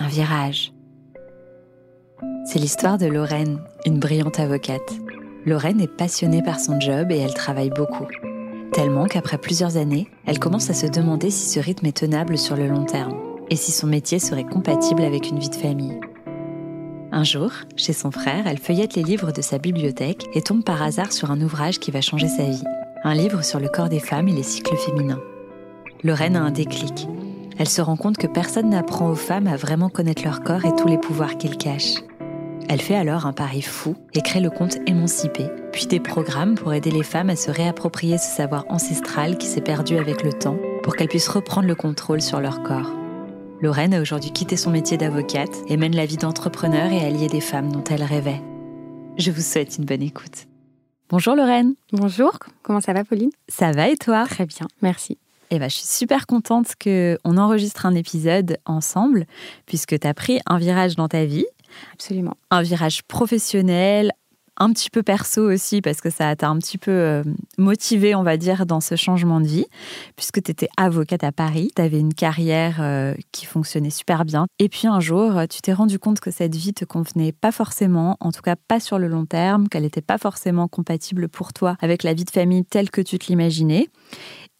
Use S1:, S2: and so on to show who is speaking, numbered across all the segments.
S1: un virage. C'est l'histoire de Lorraine, une brillante avocate. Lorraine est passionnée par son job et elle travaille beaucoup. Tellement qu'après plusieurs années, elle commence à se demander si ce rythme est tenable sur le long terme et si son métier serait compatible avec une vie de famille. Un jour, chez son frère, elle feuillette les livres de sa bibliothèque et tombe par hasard sur un ouvrage qui va changer sa vie. Un livre sur le corps des femmes et les cycles féminins. Lorraine a un déclic. Elle se rend compte que personne n'apprend aux femmes à vraiment connaître leur corps et tous les pouvoirs qu'ils cachent. Elle fait alors un pari fou et crée le compte Émancipé, puis des programmes pour aider les femmes à se réapproprier ce savoir ancestral qui s'est perdu avec le temps pour qu'elles puissent reprendre le contrôle sur leur corps. Lorraine a aujourd'hui quitté son métier d'avocate et mène la vie d'entrepreneur et alliée des femmes dont elle rêvait. Je vous souhaite une bonne écoute. Bonjour Lorraine.
S2: Bonjour, comment ça va Pauline?
S1: Ça va et toi?
S2: Très bien, merci.
S1: Eh ben, je suis super contente qu'on enregistre un épisode ensemble, puisque tu as pris un virage dans ta vie.
S2: Absolument.
S1: Un virage professionnel, un petit peu perso aussi, parce que ça t'a un petit peu euh, motivé, on va dire, dans ce changement de vie, puisque tu étais avocate à Paris, tu avais une carrière euh, qui fonctionnait super bien. Et puis un jour, tu t'es rendu compte que cette vie te convenait pas forcément, en tout cas pas sur le long terme, qu'elle n'était pas forcément compatible pour toi avec la vie de famille telle que tu te l'imaginais.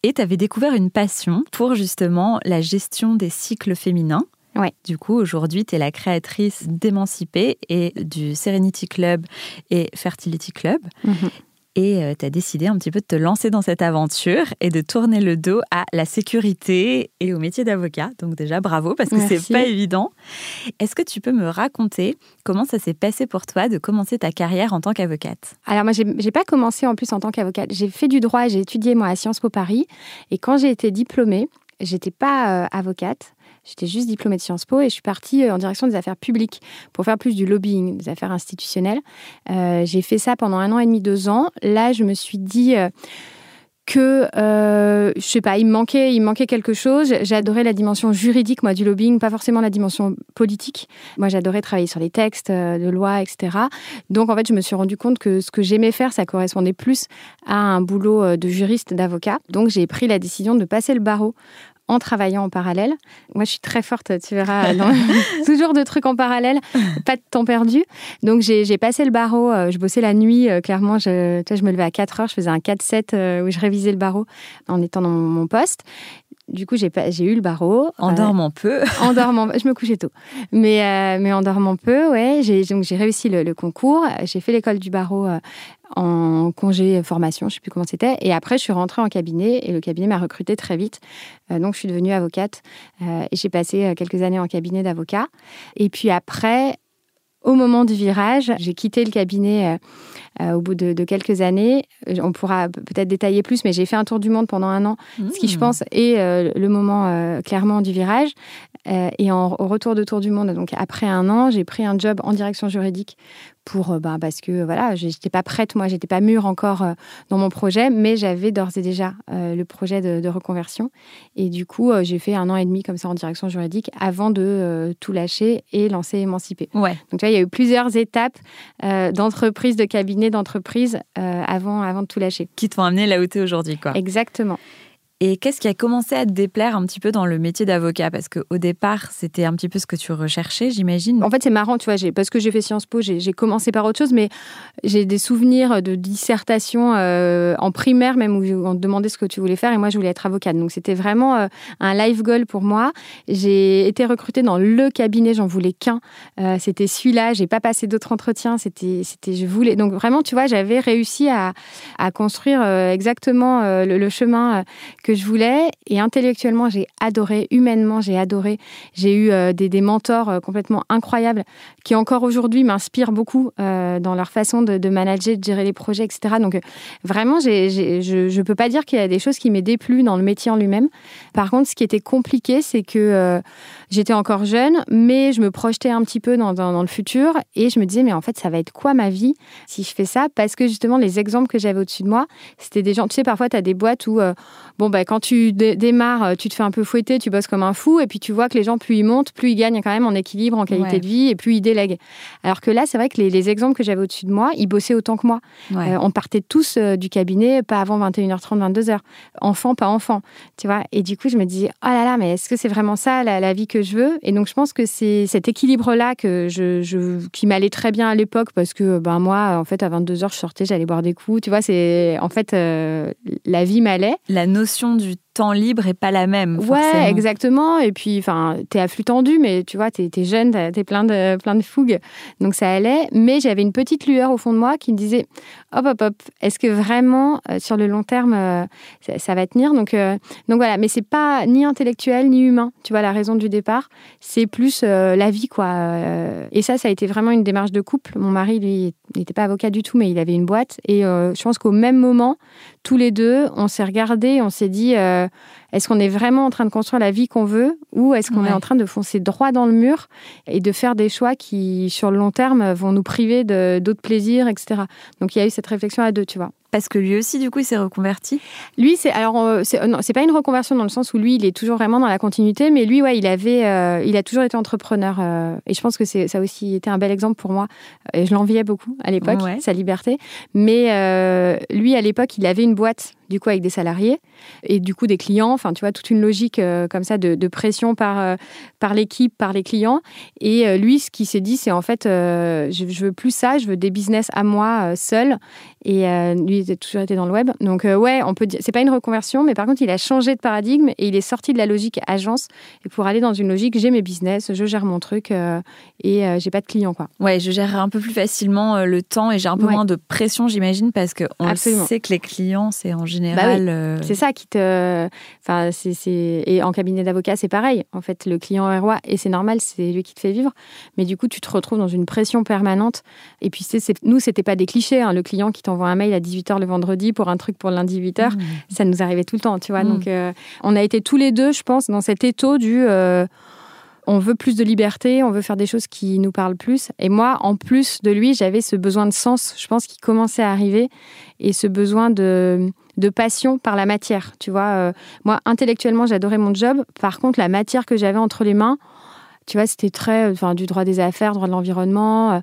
S1: Et tu avais découvert une passion pour justement la gestion des cycles féminins.
S2: Ouais.
S1: Du coup, aujourd'hui, tu es la créatrice d'Émanciper et du Serenity Club et Fertility Club. Et tu as décidé un petit peu de te lancer dans cette aventure et de tourner le dos à la sécurité et au métier d'avocat. Donc déjà, bravo, parce que c'est pas évident. Est-ce que tu peux me raconter comment ça s'est passé pour toi de commencer ta carrière en tant qu'avocate?
S2: Alors moi, j'ai pas commencé en plus en tant qu'avocate. J'ai fait du droit, j'ai étudié moi à Sciences Po Paris. Et quand j'ai été diplômée, j'étais pas euh, avocate. J'étais juste diplômée de Sciences Po et je suis partie euh, en direction des affaires publiques pour faire plus du lobbying, des affaires institutionnelles. Euh, j'ai fait ça pendant un an et demi, deux ans. Là, je me suis dit euh, que, euh, je sais pas, il me manquait, il manquait quelque chose. J'adorais la dimension juridique, moi, du lobbying, pas forcément la dimension politique. Moi, j'adorais travailler sur les textes de loi, etc. Donc, en fait, je me suis rendu compte que ce que j'aimais faire, ça correspondait plus à un boulot de juriste, d'avocat. Donc, j'ai pris la décision de passer le barreau en travaillant en parallèle. Moi, je suis très forte, tu verras, dans toujours de trucs en parallèle, pas de temps perdu. Donc, j'ai passé le barreau, je bossais la nuit, clairement, je, je me levais à 4 heures, je faisais un 4-7 où je révisais le barreau en étant dans mon poste. Du coup, j'ai eu le barreau.
S1: En dormant peu.
S2: en dormant, je me couchais tôt. Mais, euh, mais en dormant peu, ouais. Donc, j'ai réussi le, le concours. J'ai fait l'école du barreau euh, en congé formation, je sais plus comment c'était. Et après, je suis rentrée en cabinet et le cabinet m'a recrutée très vite. Euh, donc, je suis devenue avocate euh, et j'ai passé quelques années en cabinet d'avocat. Et puis après, au moment du virage, j'ai quitté le cabinet euh, au bout de, de, quelques années. On pourra peut-être détailler plus, mais j'ai fait un tour du monde pendant un an, ce qui, je pense, est euh, le moment euh, clairement du virage. et en, au retour de tour du monde, donc après un an, j'ai pris un job en direction juridique pour bah, parce que voilà j'étais pas prête moi j'étais pas mûre encore euh, dans mon projet mais j'avais d'ores et déjà euh, le projet de, de, reconversion et du coup euh, j'ai fait un an et demi comme ça en direction juridique avant de tout lâcher et lancer émanciper
S1: ouais.
S2: donc tu vois il y a eu plusieurs étapes d'entreprise de cabinet d'entreprise avant avant de tout lâcher.
S1: Qui t'ont amené là où tu es aujourd'hui quoi.
S2: Exactement
S1: et qu'est-ce qui a commencé à te déplaire un petit peu dans le métier d'avocat? Parce qu'au départ, c'était un petit peu ce que tu recherchais, j'imagine.
S2: En fait, c'est marrant, tu vois, parce que j'ai fait Sciences Po, j'ai commencé par autre chose, mais j'ai des souvenirs de dissertation euh, en primaire, même où on te demandait ce que tu voulais faire, et moi, je voulais être avocate. Donc, c'était vraiment euh, un life goal pour moi. J'ai été recrutée dans le cabinet, j'en voulais qu'un. Euh, c'était celui-là, j'ai pas passé d'autres entretiens, c'était, je voulais. Donc, vraiment, tu vois, j'avais réussi à, à construire exactement le, le, chemin que je voulais. Et intellectuellement, j'ai adoré. Humainement, j'ai adoré. J'ai eu euh, des, mentors euh, complètement incroyables qui encore aujourd'hui m'inspirent beaucoup euh, dans leur façon de, manager, de gérer les projets, etc. Donc vraiment, je ne peux pas dire qu'il y a des choses qui m'aient déplu dans le métier en lui-même. Par contre, ce qui était compliqué, c'est que j'étais encore jeune, mais je me projetais un petit peu dans, le futur et je me disais, mais en fait, ça va être quoi ma vie si je fais ça? Parce que justement, les exemples que j'avais au-dessus de moi, c'était des gens, tu sais, parfois, tu as des boîtes où, bon, bah, quand tu démarres, euh, tu te fais un peu fouetter, tu bosses comme un fou, et puis tu vois que les gens, plus ils montent, plus ils gagnent quand même en équilibre, en qualité de vie, et plus ils délèguent. Alors que là, c'est vrai que les, exemples que j'avais au-dessus de moi, ils bossaient autant que moi. Euh, on partait tous du cabinet, pas avant 21h30, 22h. Enfant, pas enfant, tu vois. Et du coup, je me disais, oh là là, mais est-ce que c'est vraiment ça, la, vie que je veux? Et donc, je pense que c'est cet équilibre-là que je, qui m'allait très bien à l'époque, parce que ben, moi, en fait, à 22h, je sortais, j'allais boire des coups, tu vois, c'est en fait la vie m'allait.
S1: La notion du temps libre est pas la même.
S2: Ouais, exactement. Et puis, enfin, t'es à flux tendu, mais tu vois, t'es es jeune, t'es plein de, plein de fougue. Donc ça allait. Mais j'avais une petite lueur au fond de moi qui me disait hop, hop, hop, est-ce que vraiment, euh, sur le long terme, euh, ça, va tenir? Donc, euh, donc voilà, mais c'est pas ni intellectuel ni humain, tu vois, la raison du départ. C'est plus la vie, quoi. et ça, ça a été vraiment une démarche de couple. Mon mari, lui, n'était pas avocat du tout, mais il avait une boîte. Et je pense qu'au même moment, tous les deux, on s'est regardés, on s'est dit est-ce qu'on est vraiment en train de construire la vie qu'on veut ou est-ce qu'on est en train de foncer droit dans le mur et de faire des choix qui, sur le long terme, vont nous priver d'autres plaisirs, etc. Donc il y a eu cette réflexion à deux, tu vois.
S1: Parce que lui aussi, du coup, il s'est reconverti.
S2: Lui, c'est alors euh, c'est, non, c'est pas une reconversion dans le sens où lui, il est toujours vraiment dans la continuité, mais lui, ouais, il avait, euh, il a toujours été entrepreneur euh, et je pense que c'est ça a aussi été un bel exemple pour moi. Et je l'enviais beaucoup à l'époque, sa liberté. Mais lui, à l'époque, il avait une boîte du coup avec des salariés et du coup des clients. Enfin, tu vois, toute une logique comme ça de, pression par par l'équipe, par les clients. Et lui, ce qu'il s'est dit, c'est en fait, je, je, veux plus ça, je veux des business à moi seul. Et lui il a toujours été dans le web. Donc euh, ouais, on peut dire, c'est pas une reconversion, mais par contre, il a changé de paradigme et il est sorti de la logique agence et pour aller dans une logique, j'ai mes business, je gère mon truc euh, et euh, j'ai pas de clients quoi.
S1: Ouais, je gère un peu plus facilement le temps et j'ai un peu moins de pression, j'imagine, parce que on sait que les clients, c'est en général.
S2: Bah c'est ça qui te, enfin c'est et en cabinet d'avocat, c'est pareil. En fait, le client est roi et c'est normal, c'est lui qui te fait vivre. Mais du coup, tu te retrouves dans une pression permanente. Et puis c'est, nous, c'était pas des clichés. Hein. Le client qui t'envoie un mail à 18 le vendredi pour un truc pour lundi 8h. Mmh. Ça nous arrivait tout le temps, tu vois. Mmh. Donc, euh, on a été tous les deux, je pense, dans cet étau du. Euh, on veut plus de liberté, on veut faire des choses qui nous parlent plus. Et moi, en plus de lui, j'avais ce besoin de sens, je pense, qui commençait à arriver, et ce besoin de, de passion par la matière. Tu vois, euh, moi, intellectuellement, j'adorais mon job. Par contre, la matière que j'avais entre les mains, tu vois, c'était très, enfin, du droit des affaires, droit de l'environnement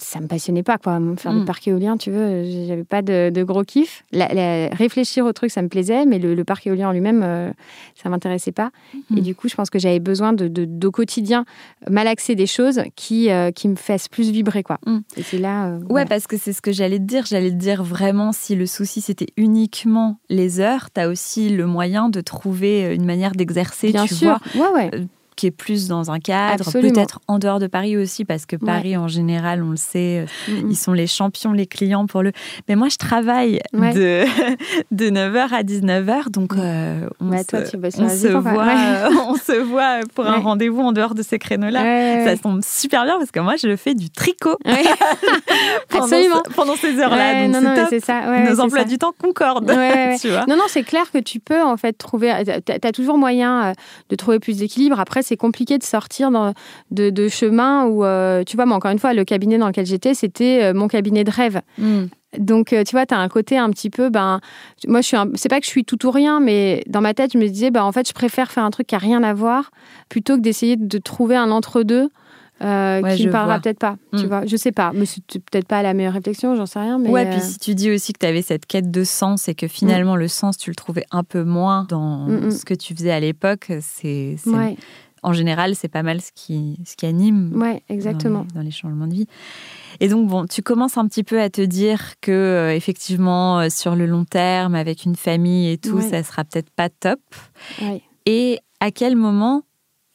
S2: ça me passionnait pas quoi. Faire du mm. parc éolien tu veux j'avais pas de, gros kiff. Réfléchir au truc ça me plaisait mais le, parc éolien en lui-même euh, ça m'intéressait pas. Mm. et du coup je pense que j'avais besoin de, de, quotidien malaxer des choses qui euh, qui me fassent plus vibrer quoi. Mm. et c'est là
S1: euh, ouais, parce que c'est ce que j'allais te dire. J'allais te dire vraiment si le souci c'était uniquement les heures tu as aussi le moyen de trouver une manière d'exercer
S2: bien
S1: tu
S2: sûr.
S1: vois.
S2: Ouais,
S1: ouais qui est plus dans un cadre, peut-être en dehors de Paris aussi, parce que Paris, en général, on le sait, euh, ils sont les champions, les clients pour le. Mais moi, je travaille de, de 9h à 19h, donc euh, on, se, on, se voit, on se voit pour un rendez-vous en dehors de ces créneaux-là. Ça tombe super bien parce que moi, je fais du tricot pendant, Absolument. pendant ces heures-là. c'est ça. Nos emplois du temps concordent. tu vois
S2: non, non, c'est clair que tu peux en fait trouver. Tu as, toujours moyen euh, de trouver plus d'équilibre. Après, c'est compliqué de sortir dans, de, de chemin où, euh, tu vois, mais encore une fois, le cabinet dans lequel j'étais, c'était euh, mon cabinet de rêve. Hmm. Donc, euh, tu vois, tu as un côté un petit peu, ben, moi, je suis, c'est pas que je suis tout ou rien, mais dans ma tête, je me disais, ben, en fait, je préfère faire un truc qui a rien à voir plutôt que d'essayer de trouver un entre-deux euh, qui ne parlera peut-être pas. Tu hmm. vois, je sais pas, mais c'est peut-être pas la meilleure réflexion, j'en sais rien. Mais
S1: ouais, puis si tu dis aussi que tu avais cette quête de sens et que finalement hmm. le sens tu le trouvais un peu moins dans ce que tu faisais à l'époque, c'est en général c'est pas mal ce qui ce qui anime.
S2: Ouais, exactement.
S1: Dans les, changements de vie. Et donc bon, tu commences un petit peu à te dire que euh, effectivement sur le long terme avec une famille et tout, ça sera peut-être pas top. Et à quel moment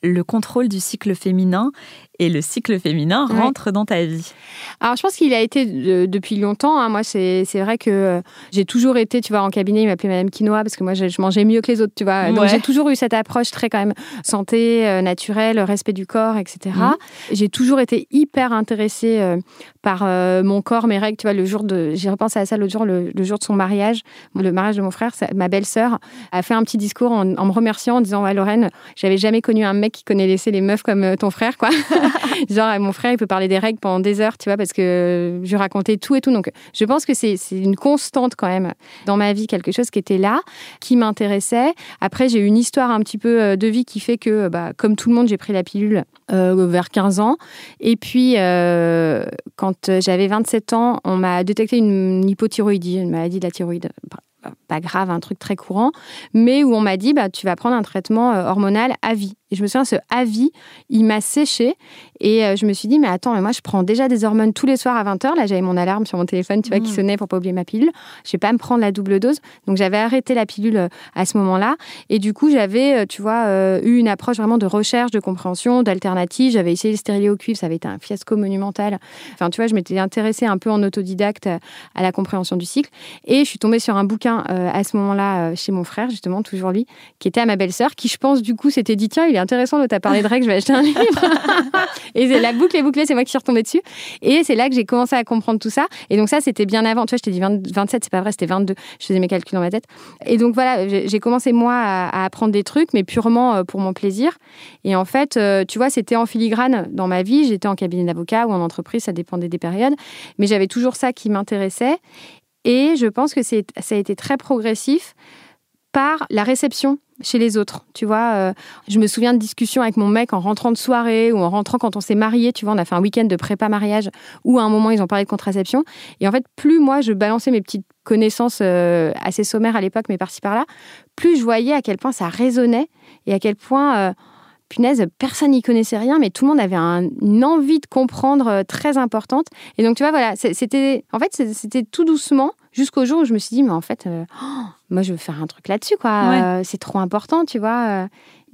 S1: le contrôle du cycle féminin et le cycle féminin rentre dans ta vie
S2: Alors, je pense qu'il a été depuis longtemps. Hein. Moi, c'est vrai que euh, j'ai toujours été, tu vois, en cabinet, il m'appelait Madame Quinoa parce que moi, je, mangeais mieux que les autres, tu vois. Donc, j'ai toujours eu cette approche très, quand même, santé, euh, naturelle, respect du corps, etc. Mhm. J'ai toujours été hyper intéressée euh, par mon corps, mes règles, tu vois, le jour de. J'ai repensé à ça l'autre jour, le, jour de son mariage, le mariage de mon frère, ma belle-sœur a fait un petit discours en, me remerciant, en disant Ouais, Lorraine, j'avais jamais connu un mec qui connaissait les meufs comme ton frère, quoi. Genre, mon frère, il peut parler des règles pendant des heures, tu vois, parce que je racontais tout et tout. Donc, je pense que c'est une constante quand même dans ma vie, quelque chose qui était là, qui m'intéressait. Après, j'ai eu une histoire un petit peu euh, de vie qui fait que, bah, comme tout le monde, j'ai pris la pilule euh, vers 15 ans. Et puis, euh, quand j'avais 27 ans, on m'a détecté une hypothyroïdie, une maladie de la thyroïde pas grave, un truc très courant, mais où on m'a dit bah, tu vas prendre un traitement hormonal à vie. Et je me souviens, ce avis, il m'a séché. Et euh, je me suis dit, mais attends, mais moi, je prends déjà des hormones tous les soirs à 20h. Là, j'avais mon alarme sur mon téléphone, tu vois, qui mmh. sonnait pour pas oublier ma pilule. Je vais pas me prendre la double dose. Donc, j'avais arrêté la pilule euh, à ce moment-là. Et du coup, j'avais, euh, tu vois, eu une approche vraiment de recherche, de compréhension, d'alternative. J'avais essayé le stérilet au cuivre. Ça avait été un fiasco monumental. Enfin, tu vois, je m'étais intéressée un peu en autodidacte à la compréhension du cycle. Et je suis tombée sur un bouquin à ce moment-là chez mon frère, justement, toujours lui, qui était à ma belle-sœur, qui, je pense, du coup, s'était dit, tiens, il est intéressant de t'as parlé de règles, je vais acheter un livre. et la boucle est bouclée, c'est moi qui suis retombée dessus. Et c'est là que j'ai commencé à comprendre tout ça. Et donc ça, c'était bien avant. Tu vois, je t'ai dit 27, c'est pas vrai, c'était 22. Je faisais mes calculs dans ma tête. Et donc voilà, j'ai commencé moi à, apprendre des trucs, mais purement euh, pour mon plaisir. Et en fait, euh, tu vois, c'était en filigrane dans ma vie. J'étais en cabinet d'avocat ou en entreprise, ça dépendait des périodes. Mais j'avais toujours ça qui m'intéressait. Et je pense que ça a été très progressif par la réception chez les autres. Tu vois, euh, je me souviens de discussions avec mon mec en rentrant de soirée ou en rentrant quand on s'est marié. Tu vois, on a fait un week-end de prépa mariage où à un moment ils ont parlé de contraception. Et en fait, plus moi je balançais mes petites connaissances euh, assez sommaires à l'époque, mais par-ci par-là, plus je voyais à quel point ça résonnait et à quel point. Euh, punaise, personne n'y connaissait rien, mais tout le monde avait une envie de comprendre très importante. Et donc, tu vois, voilà, c'était, en fait, c'était tout doucement jusqu'au jour où je me suis dit, mais en fait, oh, moi, je veux faire un truc là-dessus, quoi. Euh, c'est trop important, tu vois.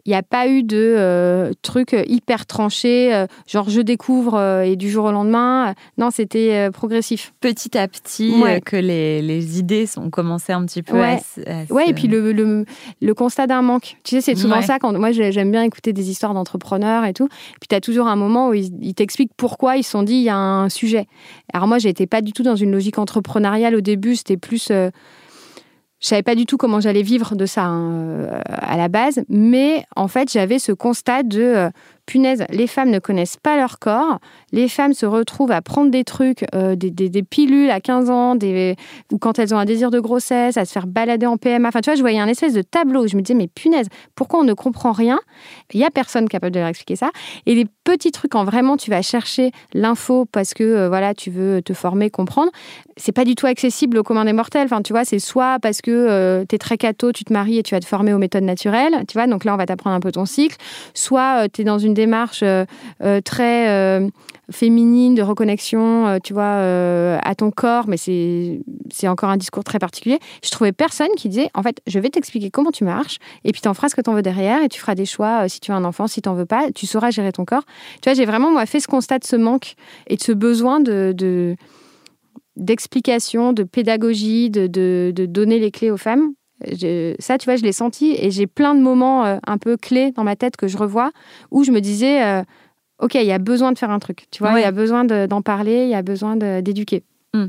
S2: Il n'y a pas eu de euh, truc hyper tranché, euh, genre je découvre et du jour au lendemain. Non, c'était progressif.
S1: Petit à petit, que les, les, idées ont commencé un petit peu
S2: ouais. à, Ouais, et puis le, le, le constat d'un manque. Tu sais, c'est souvent ça. Quand, moi, j'aime bien écouter des histoires d'entrepreneurs et tout. Puis tu as toujours un moment où ils, ils t'expliquent pourquoi ils se sont dit il y a un sujet. Alors moi, j'étais pas du tout dans une logique entrepreneuriale au début. C'était plus je savais pas du tout comment j'allais vivre de ça hein, euh, à la base, mais en fait j'avais ce constat de euh, punaise, les femmes ne connaissent pas leur corps, les femmes se retrouvent à prendre des trucs, euh, des, pilules à 15 ans, ou quand elles ont un désir de grossesse, à se faire balader en PMA. Enfin, tu vois, je voyais un espèce de tableau. Je me disais, mais punaise, pourquoi on ne comprend rien? Il n'y a personne capable de leur expliquer ça. Et les petits trucs, quand vraiment tu vas chercher l'info parce que euh, voilà, tu veux te former, comprendre, c'est pas du tout accessible au commun des mortels. Enfin, tu vois, c'est soit parce que euh, tu es très catho, tu te maries et tu vas te former aux méthodes naturelles, tu vois, donc là, on va t'apprendre un peu ton cycle, soit tu es dans une démarche euh, euh, très euh, féminine de reconnexion, tu vois, à ton corps, mais c'est encore un discours très particulier. Je trouvais personne qui disait, en fait, je vais t'expliquer comment tu marches, et puis tu en feras ce que tu en veux derrière, et tu feras des choix si tu as un enfant, si tu n'en veux pas, tu sauras gérer ton corps. Tu vois, j'ai vraiment, moi, fait ce constat de ce manque et de ce besoin de, d'explication, de pédagogie, de, de, donner les clés aux femmes ça, tu vois, je l'ai senti et j'ai plein de moments euh, un peu clés dans ma tête que je revois où je me disais, euh, OK, il y a besoin de faire un truc, tu vois, il y a besoin d'en parler, il y a besoin d'éduquer.
S1: Hmm.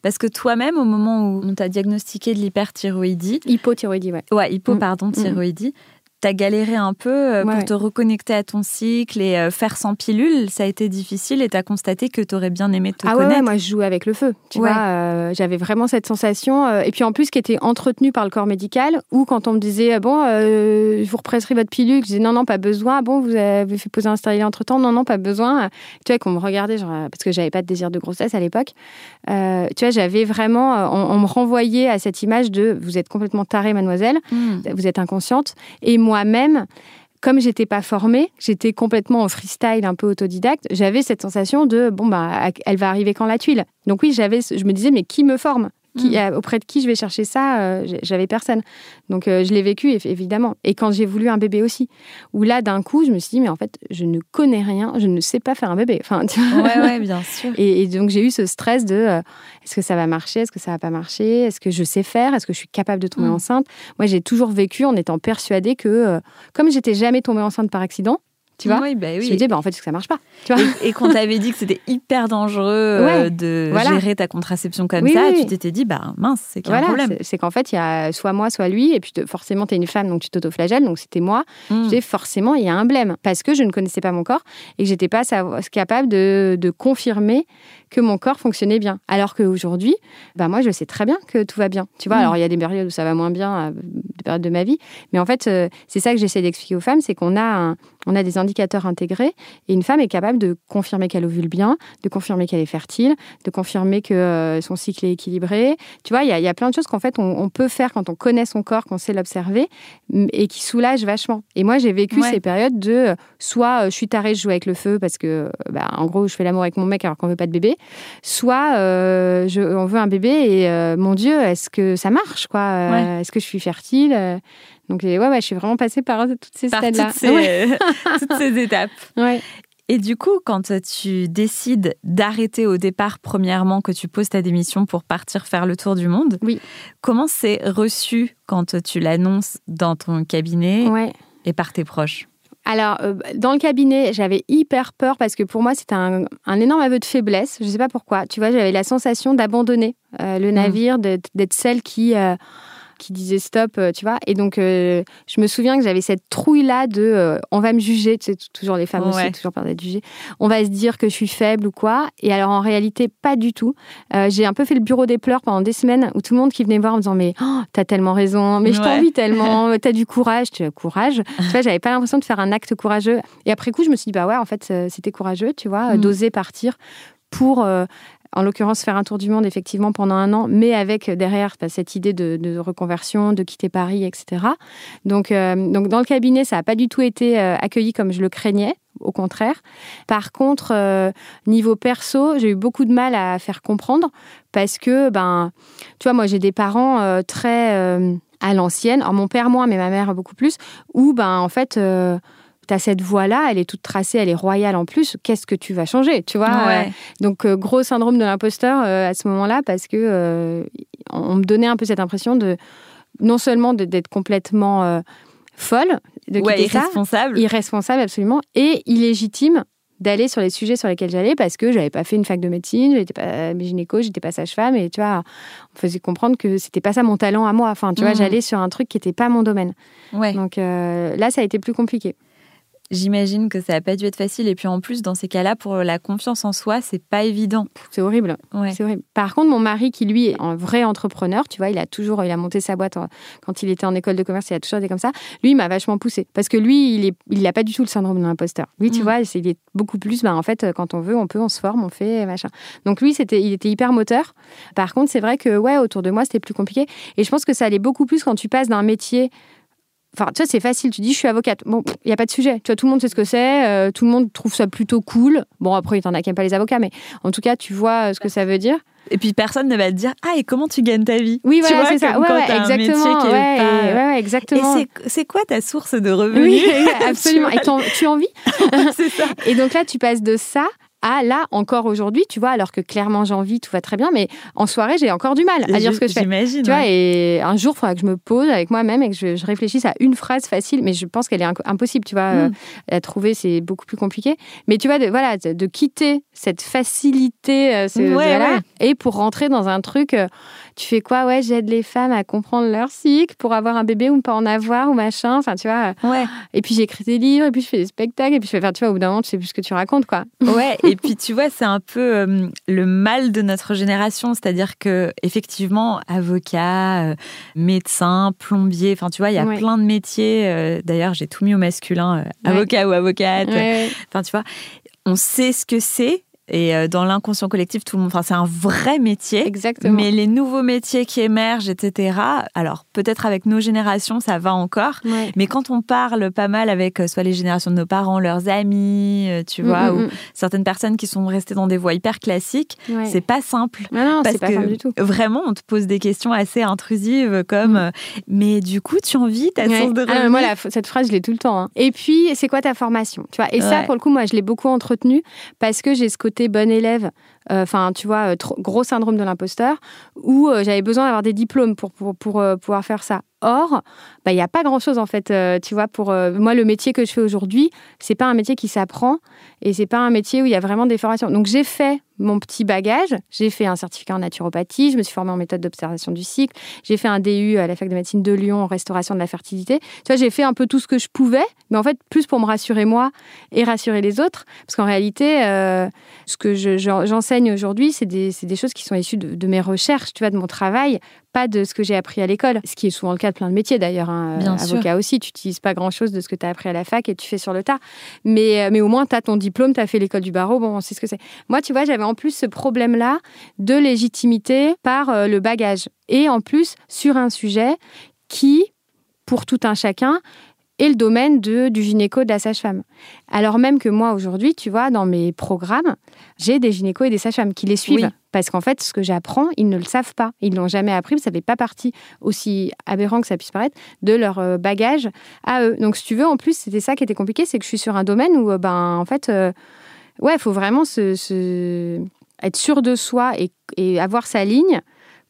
S1: Parce que toi-même, au moment où on t'a diagnostiqué de l'hyperthyroïdie...
S2: Hypothyroïdie, ouais.
S1: Ouais, hypo, hmm. pardon, hmm. thyroïdie, tu as galéré un peu euh, pour te reconnecter à ton cycle et euh, faire sans pilule, ça a été difficile et tu as constaté que tu aurais bien aimé te
S2: ah
S1: connaître.
S2: Ouais, moi je jouais avec le feu, tu vois, euh, j'avais vraiment cette sensation et puis en plus qui était entretenue par le corps médical ou quand on me disait bon, je vous represserai votre pilule, je disais non non, pas besoin. Bon, vous avez fait poser un stérilet entre-temps, non non, pas besoin. Tu vois qu'on me regardait genre parce que j'avais pas de désir de grossesse à l'époque. tu vois, j'avais vraiment on, me renvoyait à cette image de vous êtes complètement tarée mademoiselle, hmm. vous êtes inconsciente et moi moi-même, comme j'étais pas formée, j'étais complètement en freestyle, un peu autodidacte, j'avais cette sensation de bon bah elle va arriver quand la tuile. Donc oui, j'avais je me disais mais qui me forme? Qui,
S1: Mm.
S2: euh, auprès de qui je vais chercher ça euh, J'avais personne. Donc euh, je l'ai vécu évidemment. Et quand j'ai voulu un bébé aussi, où là d'un coup je me suis dit mais en fait je ne connais rien, je ne sais pas faire un bébé. Enfin, tu vois.
S1: Ouais, ouais, bien sûr.
S2: Et, et donc j'ai eu ce stress de euh, est-ce que ça va marcher, est-ce que ça va pas marcher, est-ce que je sais faire, est-ce que je suis capable de tomber
S1: Mm.
S2: enceinte. Moi j'ai toujours vécu en étant persuadée que comme j'étais jamais tombée enceinte par accident, tu vois,
S1: Oui, bah
S2: je me
S1: oui.
S2: disais bah en fait c'est que ça marche pas. Tu vois.
S1: Et, et qu'on t'avait dit que c'était hyper dangereux euh,
S2: Ouais,
S1: de
S2: voilà.
S1: gérer ta contraception comme
S2: Oui,
S1: ça,
S2: oui,
S1: tu
S2: oui.
S1: t'étais dit, bah mince, c'est qu'il y a un problème.
S2: c'est- qu'en fait, il y a soit moi, soit lui, et puis te- forcément, tu es une femme, donc tu t'autoflagelles, donc c'était moi.
S1: Mm.
S2: Je disais, forcément, il y a un blême, parce que je ne connaissais pas mon corps et que j'étais pas capable de, de confirmer que mon corps fonctionnait bien. Alors qu'aujourd'hui, bah moi, je sais très bien que tout va bien. Tu vois,
S1: Mm.
S2: alors il y a des périodes où ça va moins bien, euh, des périodes de ma vie, mais en fait, euh, c'est ça que j'essaie d'expliquer aux femmes, c'est qu'on a, un- on a des indicateurs intégrés, et une femme est capable de confirmer qu'elle ovule bien, de confirmer qu'elle est fertile, de confirmer que euh, son cycle est équilibré. Tu vois, il y, a- il y a plein de choses qu'en fait, on, on peut faire quand on connaît son corps, qu'on sait l'observer, et qui soulagent vachement. Et moi, j'ai vécu
S1: Ouais.
S2: ces périodes de euh, soit euh, je suis tarée, je joue avec le feu parce que, bah, en gros, je fais l'amour avec mon mec alors qu'on veut pas de bébé, soit euh, je- on veut un bébé et euh, mon Dieu, est-ce que ça marche quoi
S1: Ouais.
S2: Est-ce que je suis fertile Donc ouais, ouais, je suis vraiment passée par toutes ces
S1: Par
S2: stades-là.
S1: toutes ces,
S2: Ouais.
S1: toutes ces étapes.
S2: Ouais.
S1: Et du coup, quand tu décides d'arrêter au départ, premièrement, que tu poses ta démission pour partir faire le tour du monde,
S2: Oui.
S1: comment c'est reçu quand tu l'annonces dans ton cabinet
S2: Ouais.
S1: et par tes proches?
S2: Alors, euh, dans le cabinet, j'avais hyper peur parce que pour moi, c'était un, un énorme aveu de faiblesse. Je ne sais pas pourquoi. Tu vois, j'avais la sensation d'abandonner euh, le navire, d'être d'être celle qui, euh, qui disait stop, euh, tu vois. Et donc, euh, je me souviens que j'avais cette trouille-là de euh, on va me juger, tu sais, toujours les femmes
S1: Ouais.
S2: aussi, toujours peur d'être jugées. On va se dire que je suis faible ou quoi. Et alors, en réalité, pas du tout. Euh, J'ai un peu fait le bureau des pleurs pendant des semaines où tout le monde qui venait me voir en me disant mais oh, t'as tellement raison, mais je
S1: Ouais.
S2: t'envie tellement, t'as du courage, tu as courage. tu vois, j'avais pas l'impression de faire un acte courageux. Et après coup, je me suis dit bah ouais, en fait, c'était courageux, tu vois,
S1: Mm.
S2: d'oser partir pour euh, en l'occurrence, faire un tour du monde, effectivement, pendant un an, mais avec euh, derrière bah, cette idée de, reconversion, de quitter Paris, etc. Donc, euh, donc dans le cabinet, ça n'a pas du tout été euh, accueilli comme je le craignais, au contraire. Par contre, niveau perso, j'ai eu beaucoup de mal à faire comprendre parce que, ben, tu vois, moi, j'ai des parents très à l'ancienne. Alors, mon père, moins, mais ma mère, beaucoup plus, où, ben, en fait, tu as cette voie-là, elle est toute tracée, elle est royale en plus. Qu'est-ce que tu vas changer, tu vois?
S1: Ouais.
S2: Donc, euh, gros syndrome de l'imposteur euh, à ce moment-là, parce que euh, on me donnait un peu cette impression de non seulement d'être complètement euh, folle, de
S1: ouais,
S2: quitter ça,
S1: irresponsable.
S2: irresponsable absolument, et illégitime d'aller sur les sujets sur lesquels j'allais parce que j'avais pas fait une fac de médecine, j'étais pas gynéco, j'étais pas sage-femme et tu vois, on me faisait comprendre que c'était pas ça mon talent à moi. Enfin, tu vois,
S1: Mhm.
S2: j'allais sur un truc qui était pas mon domaine.
S1: Ouais.
S2: Donc là, ça a été plus compliqué.
S1: J'imagine que ça n'a pas dû être facile. Et puis en plus, dans ces cas-là, pour la confiance en soi, c'est pas évident.
S2: C'est horrible.
S1: Ouais.
S2: C'est horrible. Par contre, mon mari, qui lui est un vrai entrepreneur, tu vois, il a toujours, il a monté sa boîte en- quand il était en école de commerce, il a toujours été comme ça. Lui, il m'a vachement poussé parce que lui, il est, il n'a pas du tout le syndrome de l'imposteur. Lui, tu
S1: Mm.
S2: vois, il est beaucoup plus. Bah, en fait, quand on veut, on peut, on se forme, on fait machin. Donc lui, c'était, il était hyper moteur. Par contre, c'est vrai que ouais, autour de moi, c'était plus compliqué. Et je pense que ça allait beaucoup plus quand tu passes d'un métier. Enfin, tu vois, c'est facile. Tu dis, je suis avocate. Bon, il n'y a pas de sujet. Tu vois, tout le monde sait ce que c'est. euh, tout le monde trouve ça plutôt cool. Bon, après, il y en a qui n'aiment pas les avocats, mais en tout cas, tu vois euh, ce que ça veut dire.
S1: Et puis personne ne va te dire Ah, et comment tu gagnes ta vie?
S2: Oui, voilà, c'est ça. Ouais, ouais, exactement.
S1: qui est
S2: ouais,
S1: pas-
S2: et- ouais, ouais,
S1: Et
S2: exactement.
S1: c'est- quoi ta source de revenus?
S2: Oui, absolument. Et tu en vis?
S1: C'est ça.
S2: Et donc là, tu passes de ça à là, encore aujourd'hui, tu vois, alors que clairement j'en vis, tout va très bien, mais en soirée, j'ai encore du mal à dire ce que je fais. Tu vois,
S1: ouais.
S2: et un jour, il faudra que je me pose avec moi-même et que je, je réfléchisse à une phrase facile, mais je pense qu'elle est impossible, tu vois, euh,
S1: Mm.
S2: à trouver, c'est beaucoup plus compliqué. Mais tu vois, de, voilà, de, de quitter cette facilité, euh, ce-
S1: Ouais,
S2: voilà,
S1: ouais.
S2: et pour rentrer dans un truc, euh, tu fais quoi? Ouais, j'aide les femmes à comprendre leur cycle pour avoir un bébé ou ne pas en avoir ou machin, enfin, tu vois. Et puis j'écris des livres, et puis je fais des spectacles, et puis je fais, enfin, tu vois, au bout d'un moment, tu sais plus ce que tu racontes, quoi.
S1: Ouais, et puis tu vois, c'est un peu euh, le mal de notre génération, c'est-à-dire que effectivement, avocat, euh, médecin, plombier, enfin tu vois, il y a
S2: Ouais.
S1: plein de métiers. euh, D'ailleurs, j'ai tout mis au masculin,
S2: Ouais.
S1: avocat ou avocate. Enfin tu vois, on sait ce que c'est, Et euh, dans l'inconscient collectif, tout le monde, enfin, c'est un vrai métier.
S2: Exactement.
S1: Mais les nouveaux métiers qui émergent, etc. Alors, peut-être avec nos générations, ça va encore.
S2: Ouais.
S1: Mais quand on parle pas mal avec euh, soit les générations de nos parents, leurs amis, euh, tu vois,
S2: Mm, mm,
S1: ou certaines personnes qui sont restées dans des voies hyper classiques,
S2: mm. Ouais.
S1: c'est pas simple.
S2: Non, non,
S1: Parce
S2: c'est pas
S1: que
S2: simple du tout.
S1: vraiment, on te pose des questions assez intrusives comme
S2: Mm.
S1: euh, Mais du coup, tu en vis ta
S2: Ouais.
S1: source de
S2: Ah, moi, la- cette phrase, je l'ai tout le temps. hein. Et puis, c'est quoi ta formation tu vois? Et ça, pour le coup, moi, je l'ai beaucoup entretenu parce que j'ai ce côté bon élève, euh, enfin, tu vois, euh, gros syndrome de l'imposteur, où euh, j'avais besoin d'avoir des diplômes pour, pour, pour, pouvoir faire ça. Or, bah, il n'y a pas grand-chose, en fait, tu vois, pour moi, le métier que je fais aujourd'hui, c'est pas un métier qui s'apprend et c'est pas un métier où il y a vraiment des formations. Donc, j'ai fait mon petit bagage, j'ai fait un certificat en naturopathie, je me suis formée en méthode d'observation du cycle, j'ai fait un DU à la fac de médecine de Lyon en restauration de la fertilité. Tu vois, j'ai fait un peu tout ce que je pouvais, mais en fait, plus pour me rassurer moi et rassurer les autres. Parce qu'en réalité, ce que je- j'en- j'enseigne aujourd'hui, c'est des, choses qui sont issues de, de mes recherches, tu vois, de mon travail, pas de ce que j'ai appris à l'école. Ce qui est souvent le cas de plein de métiers d'ailleurs. hein.
S1: Bien sûr.
S2: Avocat aussi, tu n'utilises pas grand-chose de ce que tu as appris à la fac et tu fais sur le tas. Mais, euh, mais au moins, tu as ton diplôme, tu as fait l'école du barreau, bon, on sait ce que c'est. Moi, tu vois, j'avais en plus ce problème-là de légitimité par euh, le bagage. Et en plus, sur un sujet qui, pour tout un chacun, est le domaine de, du gynéco, de la sage-femme. Alors même que moi, aujourd'hui, tu vois, dans mes programmes, j'ai des gynécos et des sages-femmes qui les suivent.
S1: Oui.
S2: Parce qu'en fait, ce que j'apprends, ils ne le savent pas. Ils ne l'ont jamais appris, ça ne fait pas partie, aussi aberrant que ça puisse paraître, de leur euh, bagage à eux. Donc, si tu veux, en plus, c'était ça qui était compliqué, c'est que je suis sur un domaine où, euh, ben, en fait, euh, ouais, il faut vraiment se, se- être sûr de soi et, et avoir sa ligne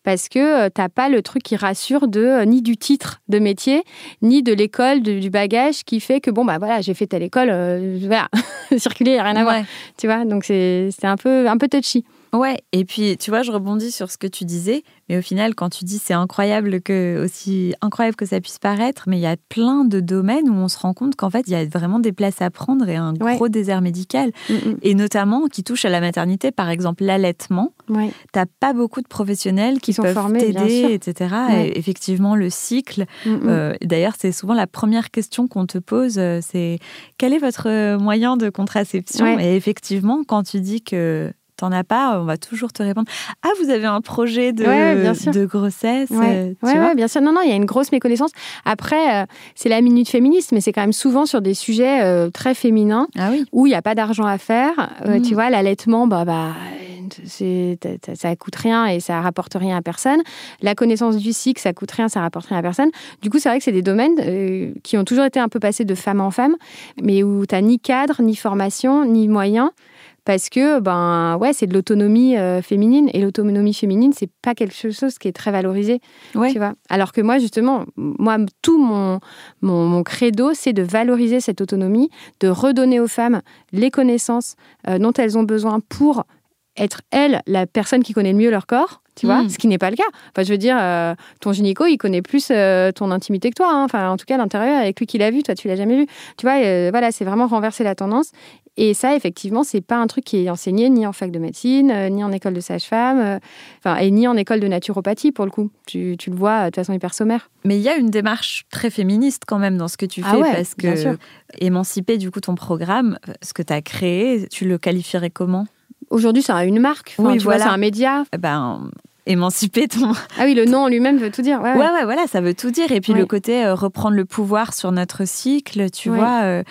S2: parce que tu t'as pas le truc qui rassure de euh, ni du titre de métier ni de l'école du bagage qui fait que bon bah voilà j'ai fait telle école euh, voilà circuler y a rien à voir. Tu vois donc c'est c'est un peu un peu touchy
S1: Ouais, et puis tu vois, je rebondis sur ce que tu disais, mais au final, quand tu dis c'est incroyable que aussi incroyable que ça puisse paraître, mais il y a plein de domaines où on se rend compte qu'en fait, il y a vraiment des places à prendre et un
S2: Ouais.
S1: gros désert médical,
S2: Mm, mm.
S1: et notamment qui touche à la maternité, par exemple l'allaitement.
S2: ouais
S1: T'as pas beaucoup de professionnels qui
S2: Qui sont
S1: peuvent
S2: formés,
S1: t'aider, etc.
S2: Ouais.
S1: Et effectivement, le cycle.
S2: Mm,
S1: euh, D'ailleurs, c'est souvent la première question qu'on te pose, euh, c'est quel est votre moyen de contraception? Et effectivement, quand tu dis que t'en as pas, on va toujours te répondre Ah, vous avez un projet de,
S2: Ouais, bien sûr.
S1: de grossesse euh,
S2: Ouais,
S1: tu
S2: ouais,
S1: vois
S2: ouais, bien sûr. Non, non, il y a une grosse méconnaissance. Après, euh, c'est la minute féministe, mais c'est quand même souvent sur des sujets euh, très féminins
S1: Ah oui.
S2: où il n'y a pas d'argent à faire. Euh,
S1: Mm.
S2: Tu vois, l'allaitement, bah, bah, ça coûte rien et ça rapporte rien à personne. La connaissance du cycle, ça coûte rien, ça rapporte rien à personne. Du coup, c'est vrai que c'est des domaines qui ont toujours été un peu passés de femme en femme, mais où tu n'as ni cadre, ni formation, ni moyens. Parce que ben ouais, c'est de l'autonomie euh, féminine et l'autonomie féminine, c'est pas quelque chose qui est très valorisé,
S1: Ouais.
S2: tu vois. Alors que moi justement, moi tout mon mon, mon credo, c'est de valoriser cette autonomie, de redonner aux femmes les connaissances euh, dont elles ont besoin pour être elles la personne qui connaît le mieux leur corps. Tu vois,
S1: Mm.
S2: ce qui n'est pas le cas. Enfin, je veux dire, euh, ton gynéco, il connaît plus ton intimité que toi. hein. Enfin, en tout cas, l'intérieur, avec lui qui l'a vu, toi, tu l'as jamais vu. Tu vois, voilà, c'est vraiment renverser la tendance. Et ça, effectivement, c'est pas un truc qui est enseigné ni en fac de médecine, euh, ni en école de sage-femme, euh, enfin, et ni en école de naturopathie, pour le coup. Tu, tu le vois euh, de façon hyper sommaire.
S1: Mais il y a une démarche très féministe quand même dans ce que tu
S2: Ah
S1: fais,
S2: ouais,
S1: parce que
S2: sûr.
S1: émanciper du coup ton programme, ce que tu as créé, tu le qualifierais comment?
S2: Aujourd'hui, c'est une marque, Enfin,
S1: Oui,
S2: tu vois,
S1: voilà.
S2: c'est un média.
S1: Eh Ben, émanciper ton,
S2: Ah oui, le nom en lui-même veut tout dire. Ouais,
S1: Ouais,
S2: ouais.
S1: ouais, voilà, ça veut tout dire. Et puis
S2: Ouais.
S1: le côté euh, reprendre le pouvoir sur notre cycle, tu
S2: Ouais.
S1: vois, euh,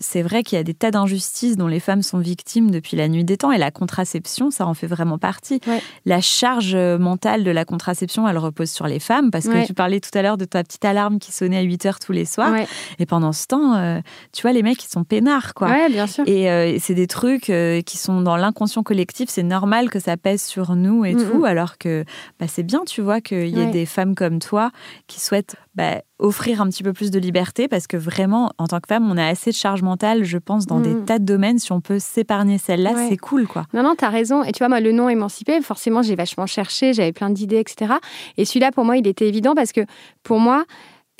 S1: c'est vrai qu'il y a des tas d'injustices dont les femmes sont victimes depuis la nuit des temps. Et la contraception, ça en fait vraiment partie. La charge euh, mentale de la contraception, elle repose sur les femmes. Parce que tu parlais tout à l'heure de ta petite alarme qui sonnait à 8 heures tous les soirs. Et pendant ce temps, euh, tu vois, les mecs, ils sont peinards, quoi.
S2: Ouais, bien sûr.
S1: Et c'est des trucs qui sont dans l'inconscient collectif. C'est normal que ça pèse sur nous et
S2: Mm,
S1: tout,
S2: mm.
S1: alors que bah, c'est bien, tu vois, qu'il y ait
S2: Ouais.
S1: des femmes comme toi qui souhaitent bah, offrir un petit peu plus de liberté parce que vraiment, en tant que femme, on a assez de charge mentale, je pense, dans des
S2: mm.
S1: tas de domaines. Si on peut s'épargner celle-là,
S2: Ouais.
S1: c'est cool, quoi.
S2: Non, non, t'as raison. Et tu vois, moi, le nom émancipé, forcément, j'ai vachement cherché, j'avais plein d'idées, etc. Et celui-là, pour moi, il était évident parce que, pour moi,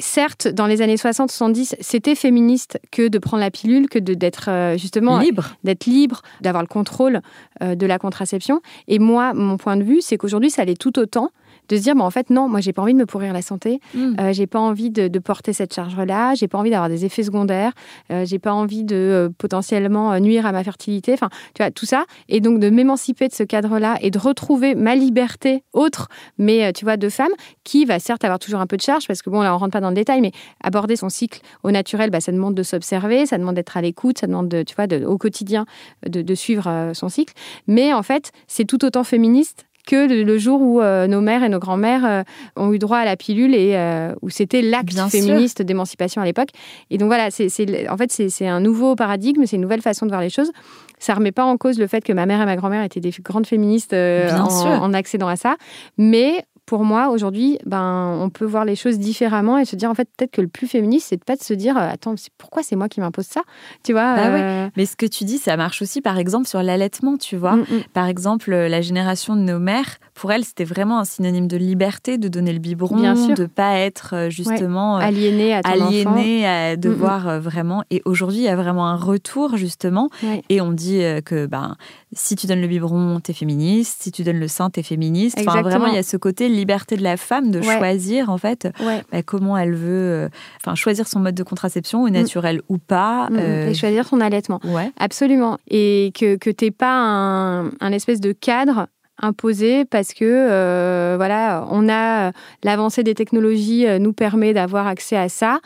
S2: certes, dans les années 60-70, c'était féministe que de prendre la pilule, que d'être euh, justement
S1: Libre.
S2: d'être libre, d'avoir le contrôle euh, de la contraception. Et moi, mon point de vue, c'est qu'aujourd'hui, ça l'est tout autant de se dire, bah, en fait, non, moi, j'ai pas envie de me pourrir la santé,
S1: Mm.
S2: euh, j'ai pas envie de, de porter cette charge-là, j'ai pas envie d'avoir des effets secondaires, euh, j'ai pas envie de euh, potentiellement euh, nuire à ma fertilité, enfin, tu vois, tout ça. Et donc, de m'émanciper de ce cadre-là et de retrouver ma liberté autre, mais, euh, tu vois, de femme, qui va certes avoir toujours un peu de charge, parce que bon, là, on rentre pas dans le détail, mais aborder son cycle au naturel, bah, ça demande de s'observer, ça demande d'être à l'écoute, ça demande, de, tu vois, de- au quotidien, de, de suivre son cycle. Mais en fait, c'est tout autant féministe que le, le jour où euh, nos mères et nos grands-mères euh, ont eu droit à la pilule et euh, où c'était l'acte féministe d'émancipation à l'époque. Et donc voilà, c'est, en fait, c'est, un nouveau paradigme, c'est une nouvelle façon de voir les choses. Ça remet pas en cause le fait que ma mère et ma grand-mère étaient des grandes féministes en, en accédant à ça. Mais pour moi, aujourd'hui, ben, on peut voir les choses différemment et se dire, en fait, peut-être que le plus féministe, c'est de pas de se dire, euh, attends, c'est- pourquoi c'est moi qui m'impose ça Tu vois
S1: Bah ouais.
S2: euh,
S1: Mais ce que tu dis, ça marche aussi, par exemple, sur l'allaitement, tu vois.
S2: mm, mm.
S1: Par exemple, euh, la génération de nos mères, pour elles, c'était vraiment un synonyme de liberté, de donner le biberon,
S2: Bien sûr.
S1: de pas être justement euh,
S2: aliéné à ton enfant.
S1: aliéné, à devoir euh, vraiment. Et aujourd'hui, il y a vraiment un retour, justement.
S2: Ouais.
S1: Et on dit que ben, si tu donnes le biberon, t'es féministe. Si tu donnes le sein, t'es féministe. Enfin, vraiment, il y a ce côté liberté de la femme de
S2: Ouais.
S1: choisir, en fait,
S2: Ouais.
S1: bah, comment elle veut. euh, Enfin, choisir son mode de contraception, au naturel ou pas.
S2: Mm, mm.
S1: euh,
S2: Et choisir son allaitement.
S1: ouais.
S2: Absolument. Et que, que tu pas un, un espèce de cadre imposé parce que euh, voilà on a l'avancée des technologies euh, nous permet d'avoir accès à ça.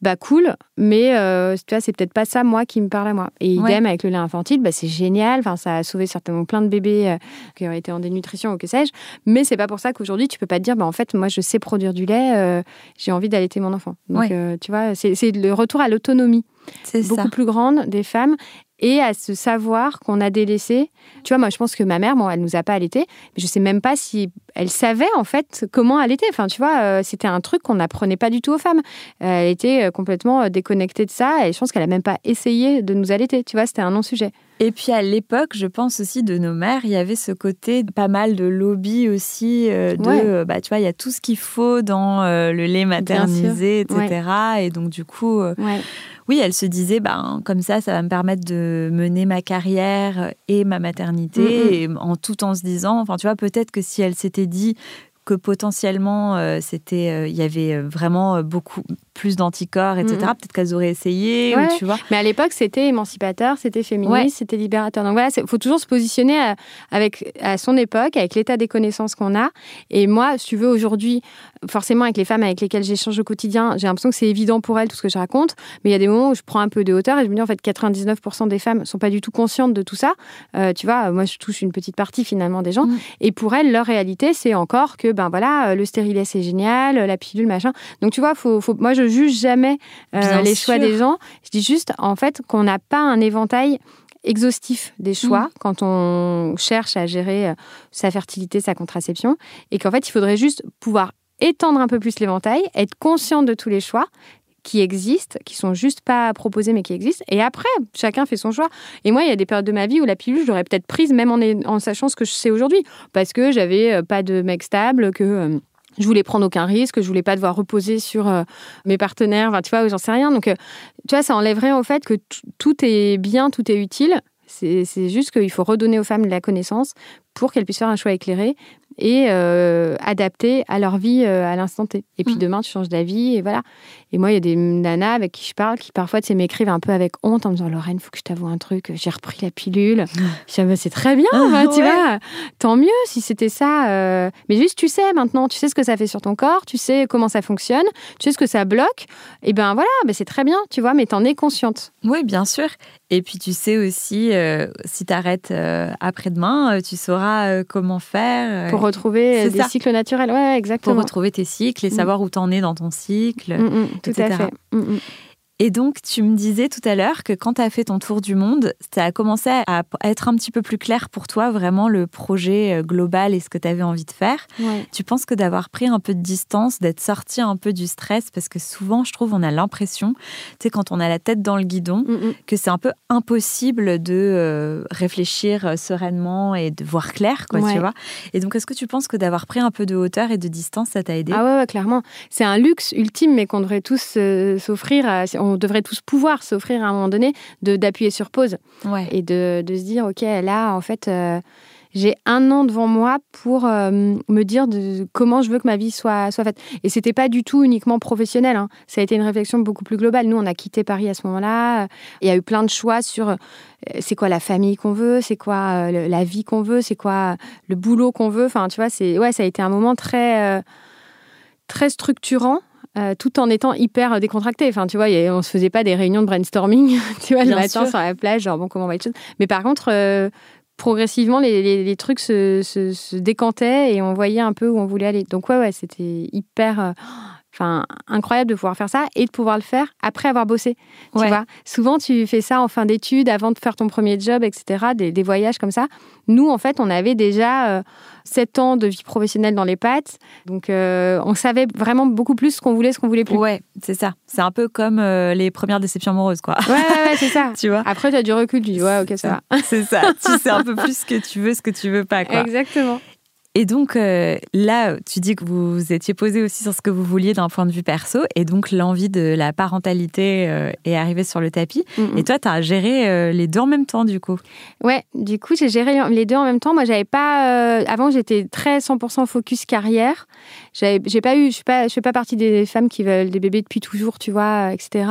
S2: Bah cool mais euh, tu vois c'est peut-être pas ça moi qui me parle à moi. Et
S1: Ouais.
S2: idem avec le lait infantile bah c'est génial. Enfin ça a sauvé certainement plein de bébés euh, qui auraient été en dénutrition ou que sais-je. Mais c'est pas pour ça qu'aujourd'hui tu peux pas te dire bah en fait moi je sais produire du lait j'ai envie d'allaiter mon enfant. Donc
S1: Ouais.
S2: tu vois c'est c'est le retour à l'autonomie.
S1: C'est
S2: beaucoup
S1: ça.
S2: plus grande des femmes et à ce savoir qu'on a délaissé. Tu vois, moi, je pense que ma mère, bon, elle nous a pas allaité, mais je sais même pas si elle savait en fait comment allaiter. Enfin, tu vois, euh, c'était un truc qu'on n'apprenait pas du tout aux femmes. Euh, elle était euh, complètement déconnectée de ça et je pense qu'elle a même pas essayé de nous allaiter. Tu vois, c'était un non-sujet.
S1: Et puis à l'époque, je pense aussi de nos mères, il y avait ce côté pas mal de lobby aussi, euh, de,
S2: Ouais.
S1: bah, tu vois, il y a tout ce qu'il faut dans euh, le lait maternisé, etc. Et donc du coup, euh,
S2: Ouais.
S1: oui, elle se disait, ben, comme ça, ça va me permettre de mener ma carrière et ma maternité, et en tout en se disant, enfin, tu vois, peut-être que si elle s'était dit que potentiellement euh, c'était euh, il y avait euh, vraiment beaucoup plus d'anticorps etc
S2: Mhm.
S1: peut-être qu'elles auraient essayé
S2: Ouais.
S1: ou tu vois
S2: Mais à l'époque, c'était émancipateur, c'était féministe,
S1: Ouais.
S2: c'était libérateur. Donc voilà, il faut toujours se positionner à, avec, à son époque, avec l'état des connaissances qu'on a. Et moi, si tu veux, aujourd'hui, forcément, avec les femmes avec lesquelles j'échange au quotidien, j'ai l'impression que c'est évident pour elles tout ce que je raconte. Mais il y a des moments où je prends un peu de hauteur et je me dis, en fait, 99% des femmes sont pas du tout conscientes de tout ça. Euh, tu vois, moi, je touche une petite partie finalement des gens.
S1: Mhm.
S2: Et pour elles, leur réalité, c'est encore que, ben voilà, euh, le stérilet, c'est génial, la pilule, machin. Donc, tu vois, faut, faut, moi, je juge jamais euh, les choix des gens. Je dis juste, en fait, qu'on n'a pas un éventail exhaustif des choix quand on cherche à gérer euh, sa fertilité, sa contraception, et qu'en fait, il faudrait juste pouvoir étendre un peu plus l'éventail, être conscient de tous les choix qui existent, qui sont juste pas proposés mais qui existent. Et après, chacun fait son choix. Et moi, il y a des périodes de ma vie où la pilule, je l'aurais peut-être prise même en, sachant ce que je sais aujourd'hui, parce que j'avais euh, pas de mec stable, que euh, je voulais prendre aucun risque, je voulais pas devoir reposer sur euh, mes partenaires, tu vois, j'en sais rien. Donc, euh, tu vois, ça enlèverait au fait que tout est bien, tout est utile. C'est juste qu'il faut redonner aux femmes la connaissance pour qu'elles puissent faire un choix éclairé et euh, adapté à leur vie euh, à l'instant T. Et puis
S1: Mm.
S2: demain, tu changes d'avis et voilà. Et moi, il y a des nanas avec qui je parle qui parfois tu sais, m'écrivent un peu avec honte en me disant Lorraine, faut que je t'avoue un truc, j'ai repris la pilule. je dis, Ah, bah, c'est très bien, bah, tu
S1: Ouais.
S2: vois. Tant mieux si c'était ça. euh. Mais juste, tu sais maintenant, tu sais ce que ça fait sur ton corps, tu sais comment ça fonctionne, tu sais ce que ça bloque. Et ben voilà, ben, c'est très bien, tu vois, mais t'en es consciente.
S1: Oui, bien sûr. Et puis tu sais aussi, si tu arrêtes après-demain, tu sauras comment faire
S2: Pour retrouver des
S1: ça.
S2: cycles naturels. Ouais, ouais,
S1: pour
S2: exactement.
S1: retrouver tes cycles et
S2: Mm.
S1: savoir où t'en es dans ton cycle.
S2: Mm, mm, tout à fait.
S1: Et donc, tu me disais tout à l'heure que quand tu as fait ton tour du monde, ça a commencé à être un petit peu plus clair pour toi, vraiment le projet euh, global et ce que tu avais envie de faire.
S2: Ouais.
S1: Tu penses que d'avoir pris un peu de distance, d'être sorti un peu du stress, parce que souvent, je trouve, on a l'impression, tu sais, quand on a la tête dans le guidon,
S2: Mm, mm.
S1: que c'est un peu impossible de euh, réfléchir euh, sereinement et de voir clair, quoi,
S2: Ouais.
S1: tu vois. Et donc, est-ce que tu penses que d'avoir pris un peu de hauteur et de distance, ça t'a aidé?
S2: Ah ouais, ouais, clairement. C'est un luxe ultime, mais qu'on devrait tous euh, s'offrir, à- on devrait tous pouvoir s'offrir à un moment donné, de d'appuyer sur pause
S1: Ouais.
S2: et de, de se dire, ok, là, en fait, euh, j'ai un an devant moi pour euh, me dire de comment je veux que ma vie soit, soit faite. Et c'était pas du tout uniquement professionnel. Hein. Ça a été une réflexion beaucoup plus globale. Nous, on a quitté Paris à ce moment-là. Il y a eu plein de choix sur euh, c'est quoi la famille qu'on veut, c'est quoi euh, la vie qu'on veut, c'est quoi le boulot qu'on veut. Enfin, tu vois, c'est ouais, ça a été un moment très très structurant. Tout en étant hyper décontracté. Enfin, tu vois, on se faisait pas des réunions de brainstorming, tu vois, le matin sur la plage, genre bon, comment on va être. Mais par contre, progressivement, les, trucs se, décantaient et on voyait un peu où on voulait aller. Donc, ouais, ouais, c'était hyper. Euh, enfin, incroyable de pouvoir faire ça et de pouvoir le faire après avoir bossé. Tu vois, souvent tu fais ça en fin d'études, avant de faire ton premier job, etc. Des, voyages comme ça. Nous, en fait, on avait déjà euh, sept ans de vie professionnelle dans les pattes, donc euh, on savait vraiment beaucoup plus ce qu'on voulait, ce qu'on voulait plus.
S1: Ouais, c'est ça. C'est un peu comme euh, les premières déceptions amoureuses, quoi.
S2: Ouais, ouais, c'est ça.
S1: tu vois?
S2: Après, tu as du recul, tu dis ouais, ok, ça
S1: va. c'est ça. tu sais un peu plus ce que tu veux, ce que tu veux pas, quoi.
S2: Exactement.
S1: Et donc euh, là, tu dis que vous, vous étiez posé aussi sur ce que vous vouliez d'un point de vue perso, et donc l'envie de la parentalité euh, est arrivée sur le tapis. Et toi, tu as géré euh, les deux en même temps, du coup?
S2: Ouais, du coup, j'ai géré les deux en même temps. Moi, j'avais pas. avant, j'étais très 100% focus carrière. J'ai pas eu. Je suis pas, je fais pas partie des femmes qui veulent des bébés depuis toujours, tu vois, etc.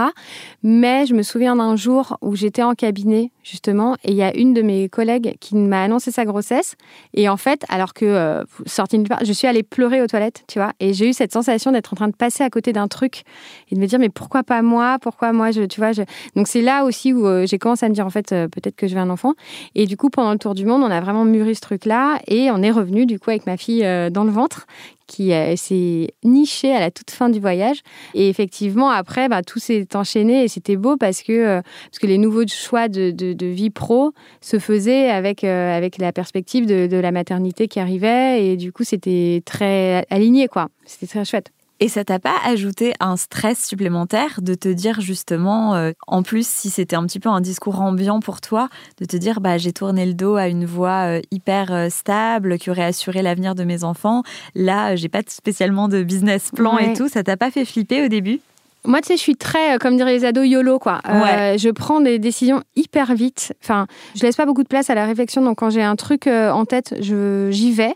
S2: Mais je me souviens d'un jour où j'étais en cabinet, justement, et il y a une de mes collègues qui m'a annoncé sa grossesse. Et en fait, alors que euh, sortie. Je suis allée pleurer aux toilettes, tu vois, et j'ai eu cette sensation d'être en train de passer à côté d'un truc et de me dire mais pourquoi pas moi? Pourquoi moi? Je, tu vois Donc c'est là aussi où euh, j'ai commencé à me dire en fait euh, peut-être que je veux un enfant. Et du coup pendant le tour du monde, on a vraiment mûri ce truc-là et on est revenu du coup avec ma fille dans le ventre qui euh, s'est niché à la toute fin du voyage. Et effectivement, après, bah, tout s'est enchaîné et c'était beau parce que, euh, parce que les nouveaux choix de, de, vie pro se faisaient avec, euh, avec la perspective de, de la maternité qui arrivait. Et du coup, c'était très aligné, quoi. C'était très chouette.
S1: Et ça t'a pas ajouté un stress supplémentaire de te dire justement, euh, en plus si c'était un petit peu un discours ambiant pour toi, de te dire bah j'ai tourné le dos à une voie euh, hyper euh, stable qui aurait assuré l'avenir de mes enfants. Là, j'ai pas spécialement de business plan et tout. Ça t'a pas fait flipper au début?
S2: Moi, tu sais, je suis très, comme diraient les ados, YOLO, quoi. je prends des décisions hyper vite. Enfin, je laisse pas beaucoup de place à la réflexion. Donc, quand j'ai un truc en tête, j'y vais.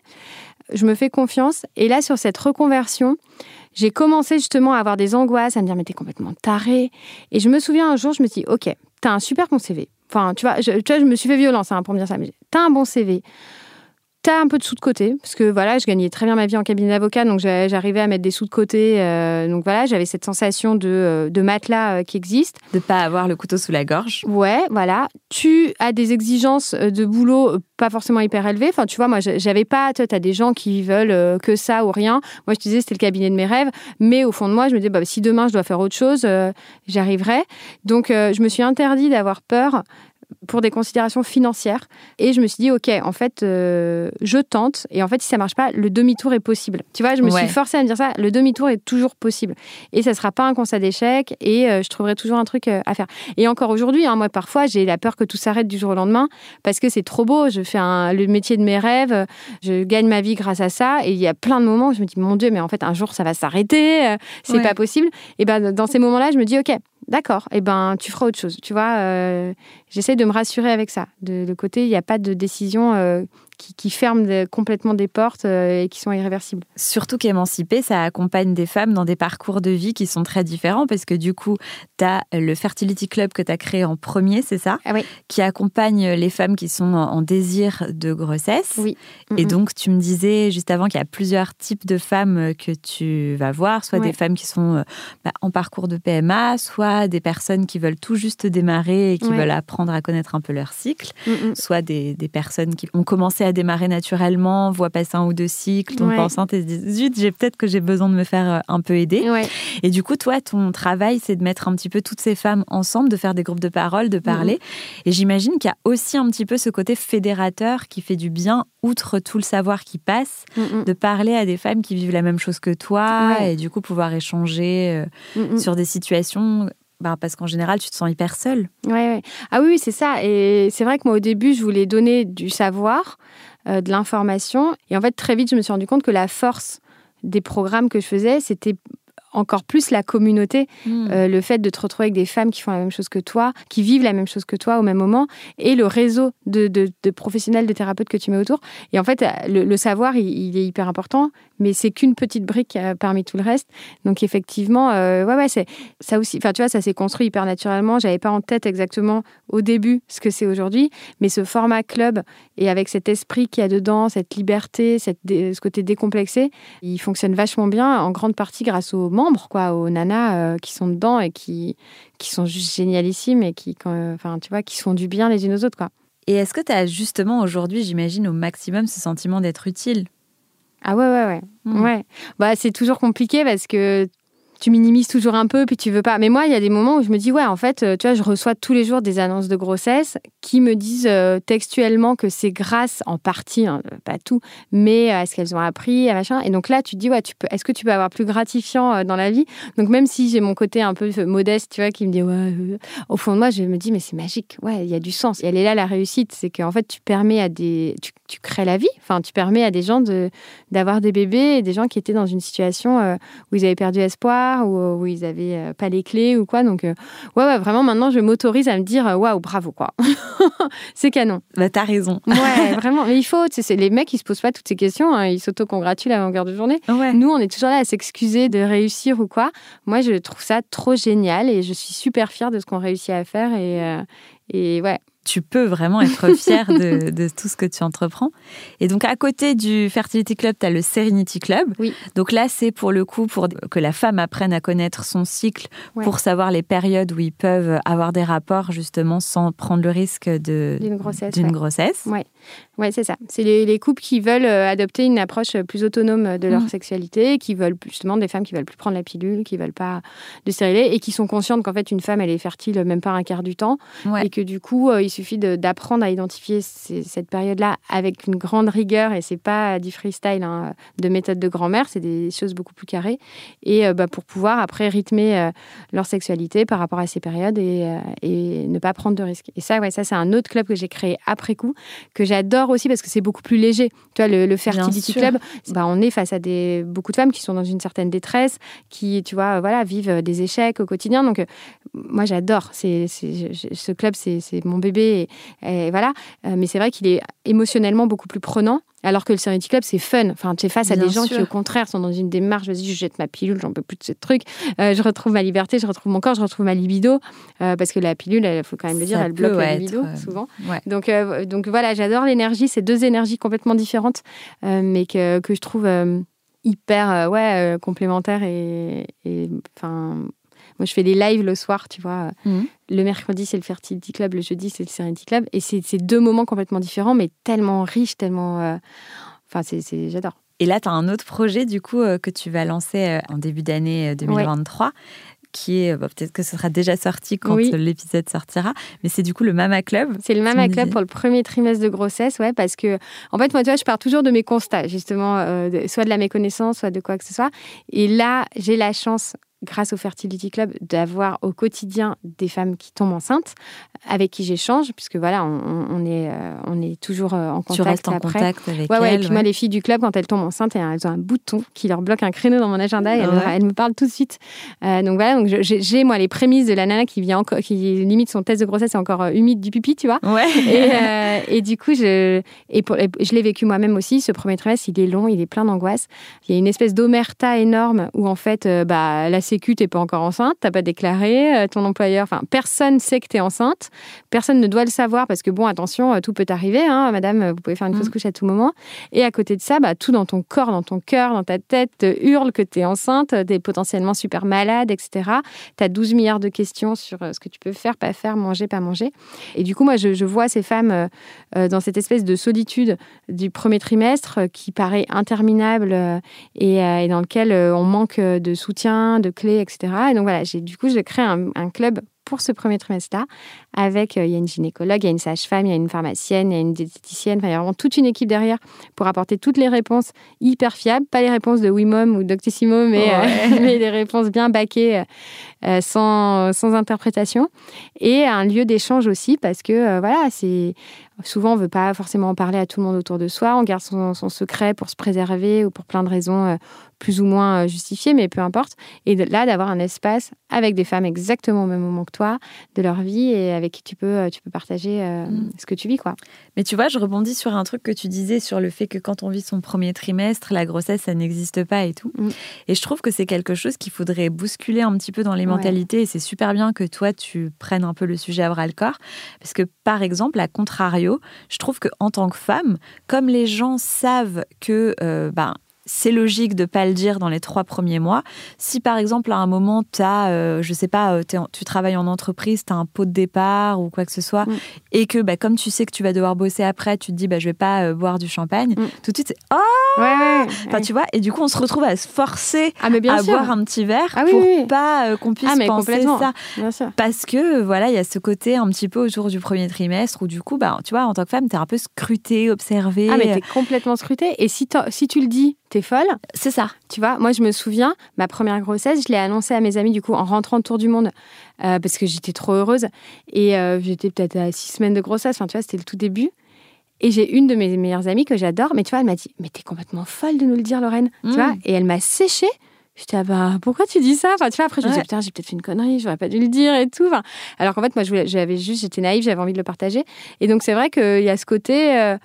S2: Je me fais confiance. Et là, sur cette reconversion, j'ai commencé justement à avoir des angoisses, à me dire, mais t'es complètement taré. Et je me souviens un jour, je me suis dit, ok, t'as un super bon CV. Enfin, tu vois, je, tu vois, je me suis fait violence hein, pour me dire ça, mais t'as un bon CV t'as un peu de sous de côté, parce que voilà, je gagnais très bien ma vie en cabinet d'avocat, donc j'arrivais à mettre des sous de côté. Euh, donc voilà, j'avais cette sensation de, euh, de matelas euh, qui existe.
S1: De pas avoir le couteau sous la gorge.
S2: Ouais, voilà. Tu as des exigences de boulot pas forcément hyper élevées. Enfin, tu vois, moi, j'avais pas. Tu as des gens qui veulent que ça ou rien. Moi, je te disais, c'était le cabinet de mes rêves. Mais au fond de moi, je me disais, bah, si demain je dois faire autre chose, j'arriverai. Donc, je me suis interdit d'avoir peur pour des considérations financières. Et je me suis dit, OK, en fait, euh, je tente. Et en fait, si ça marche pas, le demi-tour est possible. Tu vois, je me suis forcée à me dire ça, le demi-tour est toujours possible. Et ça sera pas un constat d'échec. Et euh, je trouverai toujours un truc euh, à faire. Et encore aujourd'hui, hein, moi, parfois, j'ai la peur que tout s'arrête du jour au lendemain parce que c'est trop beau. Je fais le métier de mes rêves. Je gagne ma vie grâce à ça. Et il y a plein de moments où je me dis, mon Dieu, mais en fait, un jour, ça va s'arrêter. c'est pas possible. Et ben, dans ces moments-là, je me dis, OK, D'accord, eh ben tu feras autre chose. Tu vois, euh, j'essaie de me rassurer avec ça. De, le côté, il n'y a pas de décision euh, qui, ferment complètement des portes euh, et qui sont irréversibles.
S1: Surtout qu'émanciper, ça accompagne des femmes dans des parcours de vie qui sont très différents parce que du coup, tu as le Fertility Club que tu as créé en premier, c'est ça?
S2: Ah oui.
S1: Qui accompagne les femmes qui sont en désir de grossesse.
S2: Oui.
S1: Et donc, tu me disais juste avant qu'il y a plusieurs types de femmes que tu vas voir, soit des femmes qui sont euh, bah, en parcours de PMA, soit des personnes qui veulent tout juste démarrer et qui veulent apprendre à connaître un peu leur cycle, soit des, des personnes qui ont commencé à démarrer naturellement, voit passer un ou deux cycles, tombe enceinte et se dit zut, j'ai peut-être que j'ai besoin de me faire euh, un peu aider. Et du coup, toi, ton travail, c'est de mettre un petit peu toutes ces femmes ensemble, de faire des groupes de parole, de parler. Mhm. Et j'imagine qu'il y a aussi un petit peu ce côté fédérateur qui fait du bien, outre tout le savoir qui passe, mhm. de parler à des femmes qui vivent la même chose que toi et du coup pouvoir échanger euh, mhm. sur des situations bah, parce qu'en général, tu te sens hyper seule.
S2: Ouais, ouais. Ah oui, c'est ça. Et c'est vrai que moi, au début, je voulais donner du savoir, euh, de l'information. Et en fait, très vite, je me suis rendu compte que la force des programmes que je faisais, c'était encore plus la communauté,
S1: Hmm.
S2: euh, le fait de te retrouver avec des femmes qui font la même chose que toi, qui vivent la même chose que toi au même moment, et le réseau de, de- de professionnels, de thérapeutes que tu mets autour. Et en fait, euh, le, le savoir, il, il est hyper important, mais c'est qu'une petite brique euh, parmi tout le reste. Donc effectivement, euh, ouais, ouais, c'est ça aussi. Enfin, tu vois, ça s'est construit hyper naturellement. J'avais pas en tête exactement au début ce que c'est aujourd'hui, mais ce format club et avec cet esprit qu'il y a dedans, cette liberté, cette ce côté décomplexé, il fonctionne vachement bien, en grande partie grâce aux membres, quoi, aux nanas euh, qui sont dedans et qui, qui sont juste génialissimes et qui, enfin, tu vois, qui font du bien les unes aux autres, quoi.
S1: Et est-ce que tu as justement aujourd'hui, j'imagine, au maximum ce sentiment d'être utile?
S2: Ah ouais, ouais, ouais.
S1: Hmm.
S2: Ouais. Bah, c'est toujours compliqué parce que tu minimises toujours un peu, puis tu veux pas. Mais moi, il y a des moments où je me dis, ouais, en fait, euh, tu vois, je reçois tous les jours des annonces de grossesse qui me disent euh, textuellement que c'est grâce, en partie, hein, pas tout, mais à ce qu'elles ont appris, machin. Et donc là, tu te dis, ouais, est-ce que tu peux avoir plus gratifiant euh, dans la vie? Donc même si j'ai mon côté un peu euh, modeste, tu vois, qui me dit, ouais, euh, au fond de moi, je me dis, mais c'est magique, ouais, il y a du sens. Et elle est là, la réussite, c'est qu'en fait, tu permets à des. Tu, tu crées la vie, enfin, tu permets à des gens de, d'avoir des bébés et des gens qui étaient dans une situation euh, où ils avaient perdu espoir, ou où ils avaient euh, pas les clés ou quoi. Donc, euh, ouais, ouais, vraiment, maintenant, je m'autorise à me dire, euh, waouh, bravo, quoi. c'est canon.
S1: Bah, t'as raison.
S2: Ouais, vraiment. Mais il faut, tu sais, c'est- les mecs, ils se posent pas toutes ces questions, hein, ils s'auto-congratulent à longueur de journée.
S1: Ouais.
S2: Nous, on est toujours là à s'excuser de réussir ou quoi. Moi, je trouve ça trop génial et je suis super fière de ce qu'on réussit à faire. Et, euh, et ouais,
S1: tu peux vraiment être fier de, de tout ce que tu entreprends. Et donc, à côté du Fertility Club, tu as le Serenity Club.
S2: Oui.
S1: Donc là, c'est pour le coup pour que la femme apprenne à connaître son cycle,
S2: Ouais.
S1: pour savoir les périodes où ils peuvent avoir des rapports, justement, sans prendre le risque
S2: d'une grossesse.
S1: d'une
S2: ouais.
S1: grossesse.
S2: Ouais. Ouais, c'est ça. C'est les, les couples qui veulent euh, adopter une approche plus autonome de leur
S1: Mhm.
S2: sexualité, qui veulent justement des femmes qui veulent plus prendre la pilule, qui veulent pas de stérilet et qui sont conscientes qu'en fait une femme elle est fertile même pas un quart du temps et que du coup euh, il suffit d'apprendre à identifier ces- cette période-là avec une grande rigueur et c'est pas du freestyle hein, de méthode de grand-mère, c'est des choses beaucoup plus carrées et euh, bah, pour pouvoir après rythmer euh, leur sexualité par rapport à ces périodes et, euh, et ne pas prendre de risques. Et ça, ouais, ça c'est un autre club que j'ai créé après coup que j'adore aussi parce que c'est beaucoup plus léger. Tu vois, le, le Fertility. Club, bah, on est face à des, beaucoup de femmes qui sont dans une certaine détresse, qui, tu vois, voilà, vivent des échecs au quotidien. Donc, moi, j'adore. C'est, ce club, c'est mon bébé. Et, et voilà. Euh, mais c'est vrai qu'il est émotionnellement beaucoup plus prenant. Alors que le Serenity Club, c'est fun. Enfin, tu es face à des gens qui, au contraire, sont dans une démarche, vas-y, je jette ma pilule, j'en peux plus de ce truc. Euh, je retrouve ma liberté, je retrouve mon corps, je retrouve ma libido. Euh, parce que la pilule, il faut quand même le dire,
S1: Ça
S2: elle bloque la libido, souvent.
S1: Ouais.
S2: Donc, euh, donc voilà, j'adore l'énergie. C'est deux énergies complètement différentes, mais que, que je trouve hyper ouais, complémentaires. Et, et, enfin, moi, je fais des lives le soir, tu vois.
S1: Mhm.
S2: Le mercredi, c'est le Fertility Club. Le jeudi, c'est le Serenity Club. Et c'est deux moments complètement différents, mais tellement riches, tellement. euh, Enfin, c'est j'adore.
S1: Et là, tu as un autre projet, du coup, euh, que tu vas lancer euh, en début d'année euh, 2023. Qui est, bah, peut-être que ce sera déjà sorti quand
S2: Oui.
S1: l'épisode sortira, mais c'est du coup le Mama Club.
S2: C'est le Mama Club pour le premier trimestre de grossesse, ouais, parce que, en fait, moi, tu vois, je pars toujours de mes constats, justement, euh, de- soit de la méconnaissance, soit de quoi que ce soit. Et là, j'ai la chance, grâce au Fertility Club, d'avoir au quotidien des femmes qui tombent enceintes, avec qui j'échange, puisque voilà, on, est, euh, on est toujours euh, en contact
S1: tu restes en
S2: après.
S1: contact avec
S2: Ouais, ouais, et
S1: elle.
S2: puis moi, les filles du club, quand elles tombent enceintes, elles ont un bouton qui leur bloque un créneau dans mon agenda et elles, me- elles me parlent tout de suite. Euh, donc voilà, donc j'ai, moi les prémices de la nana qui vient encore, qui limite son test de grossesse est encore humide du pipi, tu vois. Et, euh, et du coup, je, et pour- et je l'ai vécu moi-même aussi. Ce premier trimestre, il est long, il est plein d'angoisse. Il y a une espèce d'omerta énorme où en fait, bah, la Sécu, t'es pas encore enceinte, t'as pas déclaré, euh, ton employeur, enfin, personne sait que t'es enceinte, personne ne doit le savoir parce que bon, attention, euh, tout peut arriver, hein, madame, vous pouvez faire une
S1: Mm.
S2: fausse couche à tout moment. Et à côté de ça, bah, tout dans ton corps, dans ton cœur, dans ta tête, te hurle que t'es enceinte, t'es potentiellement super malade, etc. T'as 12 milliards de questions sur euh, ce que tu peux faire, pas faire, manger, pas manger. Et du coup, moi, je, je vois ces femmes euh, euh, dans cette espèce de solitude du premier trimestre euh, qui paraît interminable euh, et, euh, et dans lequel euh, on manque euh, de soutien, de clés, etc. Et donc voilà, j'ai du coup, je crée un, un club pour ce premier trimestre-là, avec, euh, il y a une gynécologue, il y a une sage-femme, il y a une pharmacienne, il y a une diététicienne, enfin, il y a vraiment toute une équipe derrière pour apporter toutes les réponses hyper fiables, pas les réponses de Wimom ou Doctissimo, mais, euh,
S1: Ouais.
S2: mais des réponses bien baquées, euh, sans, sans interprétation, et un lieu d'échange aussi, parce que, voilà, c'est... Souvent, on ne veut pas forcément en parler à tout le monde autour de soi. On garde son, son secret pour se préserver ou pour plein de raisons euh, plus ou moins euh, justifié, mais peu importe. Et là, d'avoir un espace avec des femmes exactement au même moment que toi, de leur vie, et avec qui tu peux, euh, tu peux partager mm. ce que tu vis. quoi.
S1: Mais tu vois, je rebondis sur un truc que tu disais sur le fait que quand on vit son premier trimestre, la grossesse, ça n'existe pas et tout. Mm. Et je trouve que c'est quelque chose qu'il faudrait bousculer un petit peu dans les mentalités. Et c'est super bien que toi, tu prennes un peu le sujet à bras le corps. Parce que, par exemple, à contrario, je trouve qu'en tant que femme, comme les gens savent que euh, ben, c'est logique de pas le dire dans les trois premiers mois. Si par exemple à un moment tu as, euh, je sais pas, euh, tu travailles en entreprise, tu as un pot de départ ou quoi que ce soit, mm. et que bah, comme tu sais que tu vas devoir bosser après, tu te dis bah, je vais pas euh, boire du champagne, mm. tout de suite c'est oh enfin, tu vois, et du coup on se retrouve à se forcer ah, à boire un petit verre ah pour pas qu'on puisse ah, penser ça. Parce que voilà, il y a ce côté un petit peu autour du premier trimestre où du coup, bah, tu vois, en tant que femme, tu es un peu scrutée, observée.
S2: Ah mais t'es complètement scrutée. Et si, si tu le dis, t'es folle?
S1: C'est ça.
S2: Tu vois, moi je me souviens, ma première grossesse, je l'ai annoncée à mes amis du coup en rentrant autour du monde euh, parce que j'étais trop heureuse et euh, j'étais peut-être à six semaines de grossesse. Enfin, tu vois, c'était le tout début. Et j'ai une de mes meilleures amies que j'adore, mais tu vois, elle m'a dit, mais t'es complètement folle de nous le dire, Lorraine. Tu vois, mm. et elle m'a séché. J'étais, ah bah, pourquoi tu dis ça? Enfin, tu vois, après, je me suis dit, putain, j'ai peut-être fait une connerie, j'aurais pas dû le dire et tout. Enfin, alors qu'en fait, moi, j'avais juste, j'étais naïve, j'avais envie de le partager. Et donc, c'est vrai qu'il y a ce côté, euh,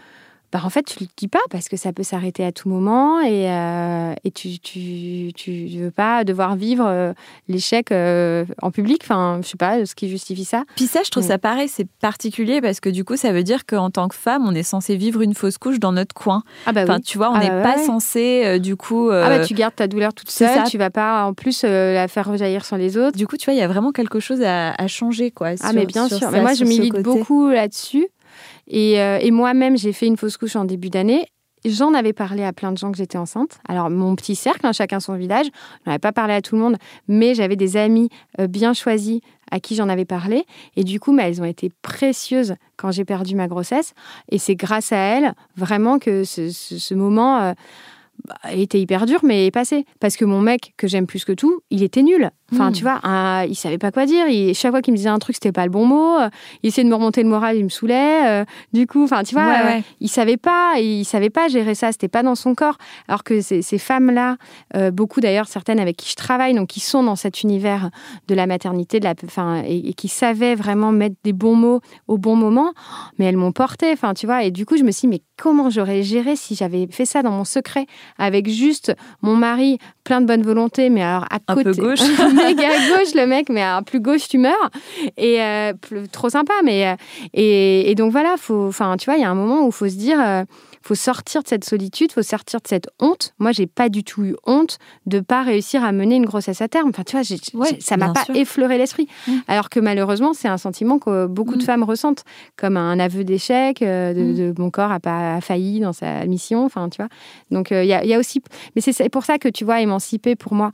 S2: bah, en fait, tu le dis pas parce que ça peut s'arrêter à tout moment et, euh, et tu, tu, tu, veux pas devoir vivre euh, l'échec euh, en public. Enfin, je sais pas ce qui justifie ça.
S1: Puis ça, je trouve ça pareil, c'est particulier parce que du coup, ça veut dire qu'en tant que femme, on est censé vivre une fausse couche dans notre coin.
S2: Ah bah
S1: enfin, tu vois, on
S2: ah
S1: n'est
S2: bah
S1: pas censé du coup.
S2: Ah bah tu gardes ta douleur toute seule, tu vas pas en plus la faire rejaillir sur les autres.
S1: Du coup, tu vois, il y a vraiment quelque chose à, changer quoi.
S2: ah mais bien sûr. mais moi, je milite beaucoup là-dessus. Euh, et, moi-même, j'ai fait une fausse couche en début d'année. J'en avais parlé à plein de gens que j'étais enceinte. Alors, mon petit cercle, hein, chacun son village. Je n'en avais pas parlé à tout le monde, mais j'avais des amis euh, bien choisis à qui j'en avais parlé. Et du coup, mais elles ont été précieuses quand j'ai perdu ma grossesse. Et c'est grâce à elles, vraiment, que ce, moment. Euh, bah, était hyper dur, mais est passé. Parce que mon mec, que j'aime plus que tout, il était nul. Enfin, hmm. tu vois, il savait pas quoi dire. Il, chaque fois qu'il me disait un truc, c'était pas le bon mot. Il essayait de me remonter le moral, il me saoulait. Euh, du coup, enfin, tu vois, euh, il savait pas, il savait pas gérer ça. C'était pas dans son corps. Alors que ces, femmes-là, euh, beaucoup d'ailleurs, certaines avec qui je travaille, donc qui sont dans cet univers de la maternité, de la, enfin, et, qui savaient vraiment mettre des bons mots au bon moment, mais elles m'ont porté. Enfin, tu vois, et du coup, je me suis dit, mais comment j'aurais géré si j'avais fait ça dans mon secret avec juste mon mari plein de bonne volonté, mais alors à
S1: un
S2: côté.
S1: Peu gauche.
S2: méga gauche, le mec, mais à plus gauche, tu meurs. Et euh, trop sympa, mais. Euh, et, donc voilà, faut, enfin, tu vois, il y a un moment où il faut se dire. Euh, faut sortir de cette solitude, faut sortir de cette honte. Moi, j'ai pas du tout eu honte de pas réussir à mener une grossesse à terme. Enfin, tu vois, ça m'a pas effleuré l'esprit. Mmh. Alors que malheureusement, c'est un sentiment que beaucoup de mmh. femmes ressentent, comme un aveu d'échec, mmh. de, mon corps a pas failli dans sa mission. Enfin, tu vois. Donc, il y, a aussi. Mais c'est pour ça que tu vois, émanciper pour moi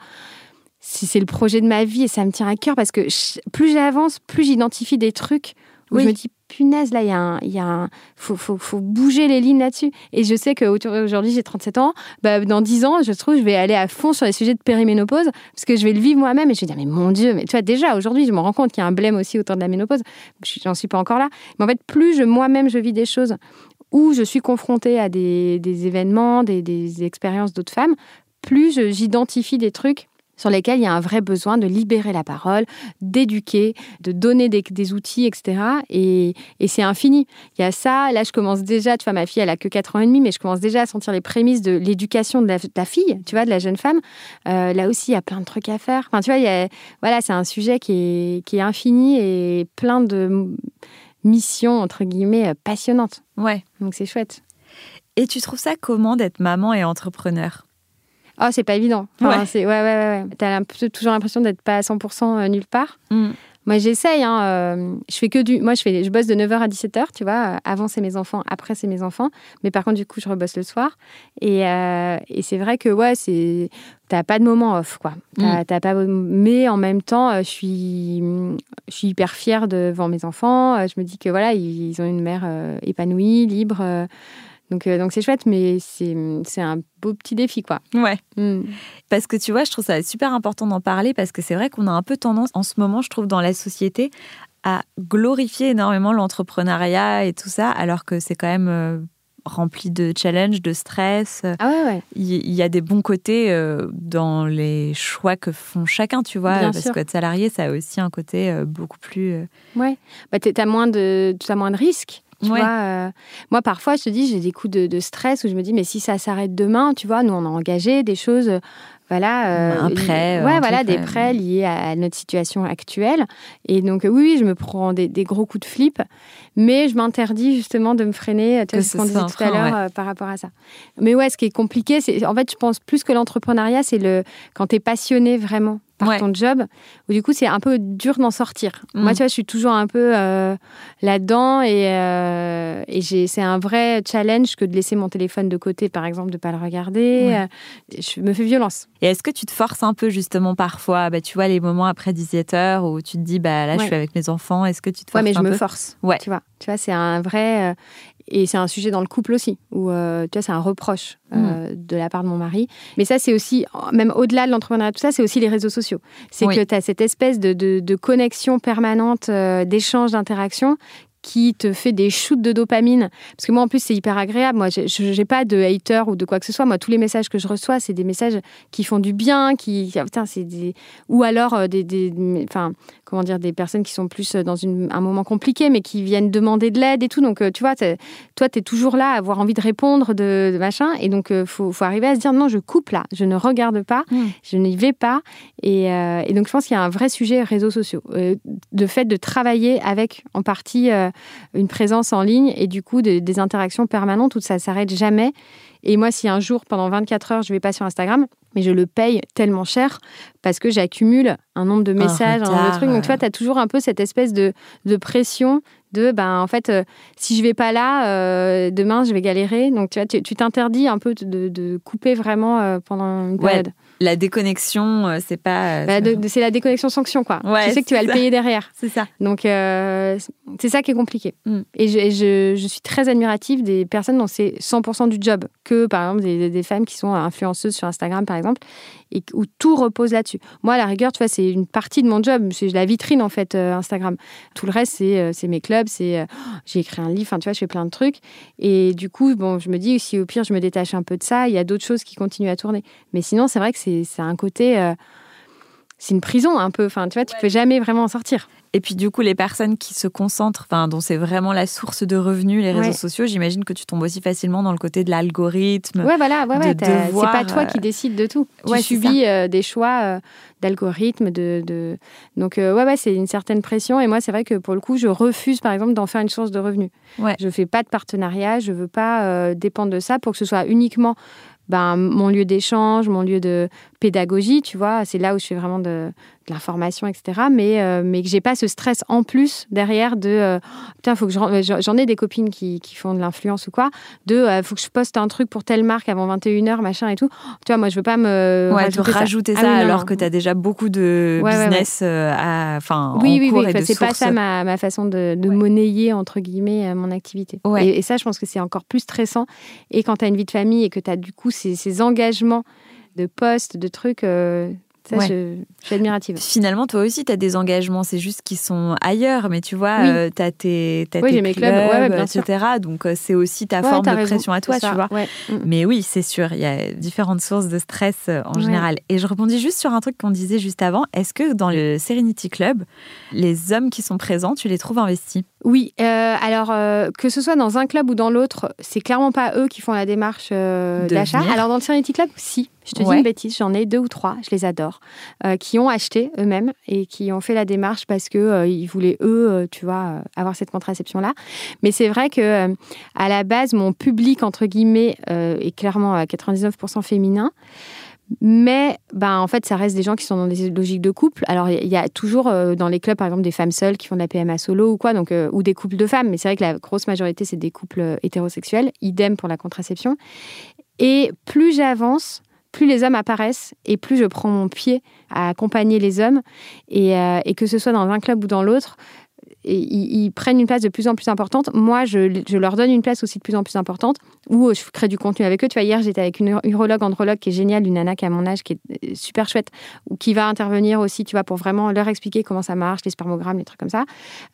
S2: c'est le projet de ma vie et ça me tient à cœur parce que plus j'avance, plus j'identifie des trucs où je me dis punaise là il y a un, y faut, faut, faut, bouger les lignes là-dessus. Et je sais qu'aujourd'hui j'ai 37 ans. Bah, dans 10 ans je trouve je vais aller à fond sur les sujets de périménopause parce que je vais le vivre moi-même et je vais dire mais mon dieu mais tu vois déjà aujourd'hui je me rends compte qu'il y a un blême aussi autour de la ménopause. J'en suis pas encore là. Mais en fait plus je moi-même je vis des choses où je suis confrontée à des, des événements des, des expériences d'autres femmes plus j'identifie des trucs sur lesquels il y a un vrai besoin de libérer la parole, d'éduquer, de donner des, outils, etc. Et, c'est infini. Il y a ça, là je commence déjà, tu vois, ma fille elle a que 4 ans et demi, mais je commence déjà à sentir les prémices de l'éducation de, la, fille, tu vois, de la jeune femme. Euh, là aussi, il y a plein de trucs à faire. Enfin, tu vois, il voilà, c'est un sujet qui est, qui est infini et plein de missions, entre guillemets, passionnantes.
S1: Ouais.
S2: Donc c'est chouette.
S1: Et tu trouves ça comment d'être maman et entrepreneur?
S2: Oh, c'est pas évident. ouais. C'est, ouais, ouais, ouais. T'as toujours l'impression d'être pas à 100% euh, nulle part. Mm. Moi, j'essaye. Hein, euh, je fais que du. Moi, je, fais, je bosse de 9h à 17h, tu vois. Euh, avant, c'est mes enfants. Après, c'est mes enfants. Mais par contre, du coup, je rebosse le soir. Et, et c'est vrai que, ouais, c'est. T'as pas de moment off, quoi. Mm. T'as, pas... Mais en même temps, je suis, je suis hyper fière devant mes enfants. Je me dis que, voilà, ils, ont une mère épanouie, libre. Donc, euh, donc c'est chouette, mais c'est, c'est un beau petit défi, quoi.
S1: Ouais. Mm. Parce que tu vois, je trouve ça super important d'en parler parce que c'est vrai qu'on a un peu tendance, en ce moment, je trouve, dans la société, à glorifier énormément l'entrepreneuriat et tout ça, alors que c'est quand même euh, rempli de challenges, de stress.
S2: Ah ouais, ouais.
S1: Il y, a des bons côtés euh, dans les choix que font chacun, tu vois.
S2: Bien
S1: parce
S2: sûr.
S1: qu'être salarié, ça a aussi un côté beaucoup plus.
S2: Ouais, bah, tu as moins de, t'as moins de risques. Tu
S1: Ouais.
S2: vois, euh, moi, parfois, je te dis, j'ai des coups de, de stress où je me dis, mais si ça s'arrête demain, tu vois, nous, on a engagé des choses, voilà. euh,
S1: Un prêt,
S2: li- Ouais,
S1: un
S2: voilà,
S1: truc,
S2: des prêts liés à notre situation actuelle. Et donc, euh, oui, oui, je me prends des, des gros coups de flip, mais je m'interdis justement de me freiner, tu
S1: Que
S2: vois, ce qu'on disait tout à l'heure euh, par rapport à ça. Mais ouais, ce qui est compliqué, c'est, en fait, je pense plus que l'entrepreneuriat, c'est le, quand tu es passionné vraiment par
S1: Ouais.
S2: ton job, où du coup, c'est un peu dur d'en sortir.
S1: Mm.
S2: Moi, tu vois, je suis toujours un peu euh, là-dedans et, euh, c'est un vrai challenge que de laisser mon téléphone de côté, par exemple, de pas le regarder.
S1: Ouais.
S2: Euh, Je me fais violence.
S1: Et est-ce que tu te forces un peu justement parfois bah, Tu vois, les moments après 17 heures où tu te dis, bah là, je
S2: Ouais.
S1: suis avec mes enfants, est-ce que tu te
S2: Ouais,
S1: forces
S2: mais je
S1: un
S2: me
S1: peu?
S2: force.
S1: Ouais.
S2: Tu vois, tu vois c'est un vrai. euh, et c'est un sujet dans le couple aussi, où euh, tu vois, c'est un reproche euh, de la part de mon mari. Mais ça, c'est aussi, même au-delà de l'entrepreneuriat, tout ça, c'est aussi les réseaux sociaux. C'est
S1: Oui.
S2: que tu as cette espèce de, de- de connexion permanente, d'échange, d'interaction qui te fait des shoots de dopamine. Parce que moi, en plus, c'est hyper agréable. Moi, je n'ai pas de hater ou de quoi que ce soit. Moi, tous les messages que je reçois, c'est des messages qui font du bien, qui... ah, putain, c'est des... Ou alors, euh, des... des- Enfin, comment dire, des personnes qui sont plus euh, dans une- un moment compliqué, mais qui viennent demander de l'aide et tout. Donc, euh, tu vois, toi, tu es toujours là à avoir envie de répondre, de, de machin. Et donc, il faut, faut arriver à se dire, non, je coupe là, je ne regarde pas,
S1: Mm.
S2: je n'y vais pas. Et, euh, et donc, je pense qu'il y a un vrai sujet réseaux sociaux. Euh, de fait de travailler avec, en partie, euh, une présence en ligne et du coup, de- des interactions permanentes où ça s'arrête jamais. Et moi, si un jour, pendant 24 heures, je vais pas sur Instagram, mais je le paye tellement cher parce que j'accumule un nombre de messages, un, nombre de
S1: retard,
S2: trucs. Donc, tu vois, tu as toujours un peu cette espèce de, de pression de, ben, en fait, euh, si je vais pas là, euh, demain, je vais galérer. Donc, tu vois, tu t'interdis un peu de, de couper vraiment euh, pendant une
S1: Ouais,
S2: période.
S1: La déconnexion, euh, c'est pas.
S2: Bah, de- de- c'est la déconnexion sanction, quoi.
S1: Ouais,
S2: tu sais que tu vas le payer derrière.
S1: C'est ça.
S2: Donc, euh, c'est ça qui est compliqué.
S1: Mm.
S2: Et, je, et je- je suis très admirative des personnes dont c'est 100% du job, que par exemple des, des femmes qui sont influenceuses sur Instagram, par exemple, et où tout repose là-dessus. Moi, à la rigueur, tu vois, c'est une partie de mon job, c'est la vitrine, en fait, euh, Instagram. Tout le reste, c'est euh, mes clubs, c'est... euh, j'ai écrit un livre, enfin, tu vois, je fais plein de trucs. Et du coup, bon, je me dis, si au pire, je me détache un peu de ça, il y a d'autres choses qui continuent à tourner. Mais sinon, c'est vrai que c'est un côté... euh, c'est une prison un peu. Enfin, tu vois, tu peux jamais vraiment en sortir.
S1: Et puis du coup, les personnes qui se concentrent, enfin, dont c'est vraiment la source de revenus, les réseaux
S2: Ouais.
S1: sociaux, j'imagine que tu tombes aussi facilement dans le côté de l'algorithme.
S2: Ouais, voilà, ouais,
S1: de
S2: ouais. C'est pas toi
S1: euh,
S2: qui décides de tout. Tu
S1: ouais,
S2: subis euh, des choix euh, d'algorithme, de, de- donc euh, ouais, ouais, c'est une certaine pression. Et moi, c'est vrai que pour le coup, je refuse, par exemple, d'en faire une source de revenus.
S1: Ouais.
S2: Je fais pas de partenariat, je veux pas euh, dépendre de ça pour que ce soit uniquement ben, mon lieu d'échange, mon lieu de pédagogie, tu vois. C'est là où je fais vraiment de, de l'information, etc. Mais, euh, mais que j'ai pas ce stress en plus derrière de euh, putain, faut que je ren- j'en ai des copines qui, qui font de l'influence ou quoi, de euh, faut que je poste un truc pour telle marque avant 21h, machin et tout. Tu vois, moi, je veux pas me
S1: Ouais,
S2: rajouter ça.
S1: rajouter ça,
S2: Ah oui, non,
S1: alors que tu as déjà beaucoup de
S2: Ouais, ouais, ouais.
S1: business euh, à, enfin, en
S2: Oui, oui,
S1: cours
S2: oui. c'est pas ça ma, ma façon de, de monnayer, entre guillemets, euh, mon activité. Et, et ça, je pense que c'est encore plus stressant. Et quand tu as une vie de famille et que tu as du coup ces, ces engagements de postes, de trucs, euh, ça,
S1: Ouais.
S2: je, je suis admirative.
S1: Finalement, toi aussi, tu as des engagements, c'est juste qu'ils sont ailleurs, mais tu vois,
S2: Oui.
S1: tu as tes,
S2: Oui,
S1: tes
S2: clubs, ouais, ouais, bien
S1: etc. Donc, euh, c'est aussi ta forme de
S2: raison,
S1: pression à toi, tu vois.
S2: Mm.
S1: Mais oui, c'est sûr, il y a différentes sources de stress euh, en général. Et je rebondis juste sur un truc qu'on disait juste avant. Est-ce que dans le Serenity Club, les hommes qui sont présents, tu les trouves investis?
S2: Oui, euh, alors euh, que ce soit dans un club ou dans l'autre, c'est clairement pas eux qui font la démarche euh,
S1: De
S2: d'achat. Alors dans le Serenity Club, si. Je te
S1: Ouais.
S2: dis une bêtise, j'en ai deux ou trois, je les adore, qui ont acheté eux-mêmes et qui ont fait la démarche parce que ils voulaient eux, tu vois, avoir cette contraception là. Mais c'est vrai que à la base, mon public entre guillemets est clairement à 99% féminin. Mais ben, en fait, ça reste des gens qui sont dans des logiques de couple. Alors, il y a toujours euh, dans les clubs, par exemple, des femmes seules qui font de la PMA solo ou quoi, donc, euh, ou des couples de femmes. Mais c'est vrai que la grosse majorité, c'est des couples euh, hétérosexuels. Idem pour la contraception. Et plus j'avance, plus les hommes apparaissent et plus je prends mon pied à accompagner les hommes. Et, et que ce soit dans un club ou dans l'autre, ils, prennent une place de plus en plus importante. Moi, je, leur donne une place aussi de plus en plus importante où je crée du contenu avec eux. Tu vois, hier, j'étais avec une urologue, andrologue qui est géniale, une nana qui a mon âge, qui est euh, super chouette, ou qui va intervenir aussi, tu vois, pour vraiment leur expliquer comment ça marche, les spermogrammes, les trucs comme ça.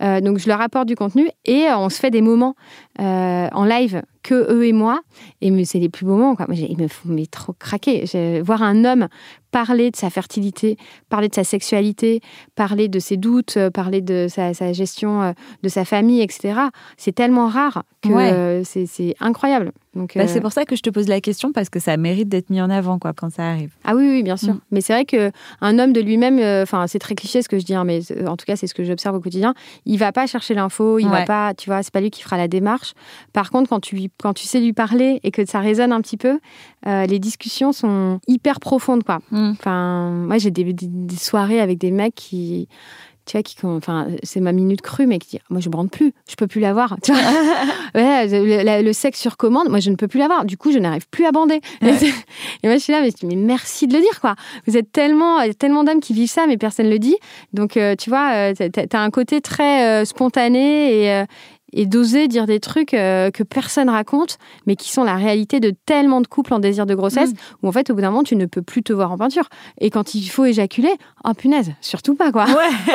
S2: Euh, donc, je leur apporte du contenu et euh, on se fait des moments euh, en live que eux et moi. Et c'est les plus beaux moments. Quoi. Ils me font trop craquer. Voir un homme parler de sa fertilité, parler de sa sexualité, parler de ses doutes, euh, parler de sa, gestion euh, de sa famille, etc. C'est tellement rare que euh, c'est incroyable.
S1: Donc, bah, C'est pour ça que je te pose la question parce que ça mérite d'être mis en avant quoi quand ça arrive.
S2: Ah oui, oui, bien sûr. Mm. Mais c'est vrai que un homme de lui-même, enfin c'est très cliché ce que je dis, hein, mais en tout cas c'est ce que j'observe au quotidien. Il va pas chercher l'info, il va pas, tu vois, c'est pas lui qui fera la démarche. Par contre, quand tu quand tu sais lui parler et que ça résonne un petit peu, les discussions sont hyper profondes quoi. Mm. Enfin, moi, j'ai des, soirées avec des mecs qui, tu vois, qui, enfin, c'est ma minute crue, mais qui dit, moi, je brande plus, je peux plus l'avoir. ouais, le, le, sexe sur commande, moi, je ne peux plus l'avoir. Du coup, je n'arrive plus à bander. Et moi, je suis là, mais, mais, merci de le dire, quoi. Vous êtes tellement, tellement d'hommes qui vivent ça, mais personne ne le dit. Donc, euh, tu vois, euh, tu as un côté très euh, spontané et, et d'oser dire des trucs euh, que personne raconte, mais qui sont la réalité de tellement de couples en désir de grossesse, mm. où en fait, au bout d'un moment, tu ne peux plus te voir en peinture. Et quand il faut éjaculer, oh punaise, surtout pas quoi.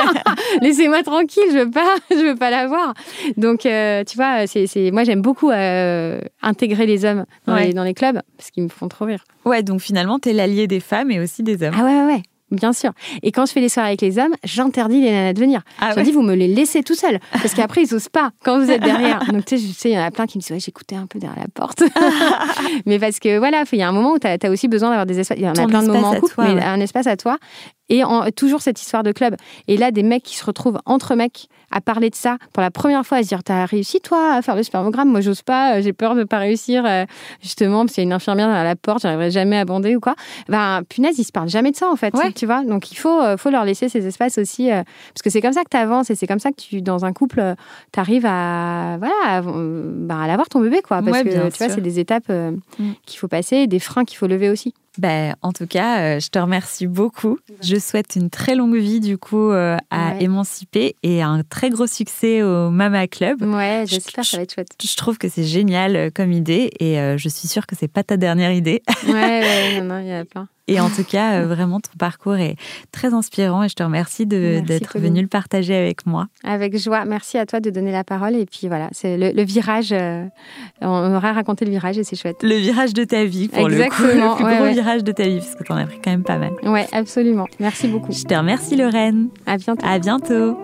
S2: Laissez-moi tranquille, je veux pas, je veux pas la voir. Donc, euh, tu vois, c'est, moi j'aime beaucoup euh, intégrer les hommes dans, les, dans les clubs parce qu'ils me font trop rire.
S1: Ouais, donc finalement, tu es l'allié des femmes et aussi des hommes.
S2: Ah ouais, ouais, ouais. Bien sûr. Et quand je fais les soirées avec les hommes, j'interdis les nanas de venir. Ah je dis, vous me les laissez tout seuls. Parce qu'après, ils osent pas quand vous êtes derrière. Donc, tu sais, il y en a plein qui me disent, ouais, j'écoutais un peu derrière la porte. mais parce que, voilà, il y a un moment où tu as, aussi besoin d'avoir des espaces. Il y en a plein de moments en couple, mais un espace à toi. Et toujours cette histoire de club. Et là, des mecs qui se retrouvent entre mecs à parler de ça pour la première fois, à se dire T'as réussi, toi, à faire le spermogramme? Moi, j'ose pas, euh, j'ai peur de pas réussir, euh, justement, parce qu'il y a une infirmière à la porte, j'arriverai jamais à bander ou quoi. Ben, punaise, ils se parlent jamais de ça, en fait. Tu vois Donc, il faut, euh, faut leur laisser ces espaces aussi, parce que c'est comme ça que tu avances et c'est comme ça que tu, dans un couple, tu arrives à, voilà, à, ben, à l'avoir ton bébé, quoi. Parce que, tu vois, c'est des étapes mm. qu'il faut passer, des freins qu'il faut lever aussi.
S1: Ben, en tout cas, euh, je te remercie beaucoup. Je souhaite une très longue vie du coup euh, à Émanciper et un très gros succès au Mama Club.
S2: Ouais, j'espère que ça va être chouette.
S1: Je trouve que c'est génial euh, comme idée et je suis sûre que c'est pas ta dernière idée.
S2: Ouais, ouais, non, non, il y a plein.
S1: Et en tout cas, euh, vraiment, ton parcours est très inspirant et je te remercie d'être venu le partager avec moi.
S2: Avec joie. Merci à toi de donner la parole. Et puis voilà, c'est le, virage. Euh, on aura raconté le virage et c'est chouette.
S1: Le virage de ta vie, pour Exactement. le coup. Le plus gros virage de ta vie, parce que tu en as pris quand même pas mal.
S2: Ouais, absolument. Merci beaucoup.
S1: Je te remercie, Lorraine.
S2: À bientôt.
S1: À bientôt.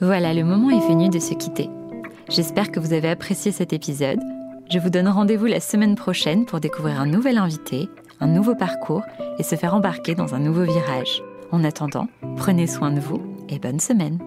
S1: Voilà, le moment est venu de se quitter. J'espère que vous avez apprécié cet épisode. Je vous donne rendez-vous la semaine prochaine pour découvrir un nouvel invité, un nouveau parcours et se faire embarquer dans un nouveau virage. En attendant, prenez soin de vous et bonne semaine.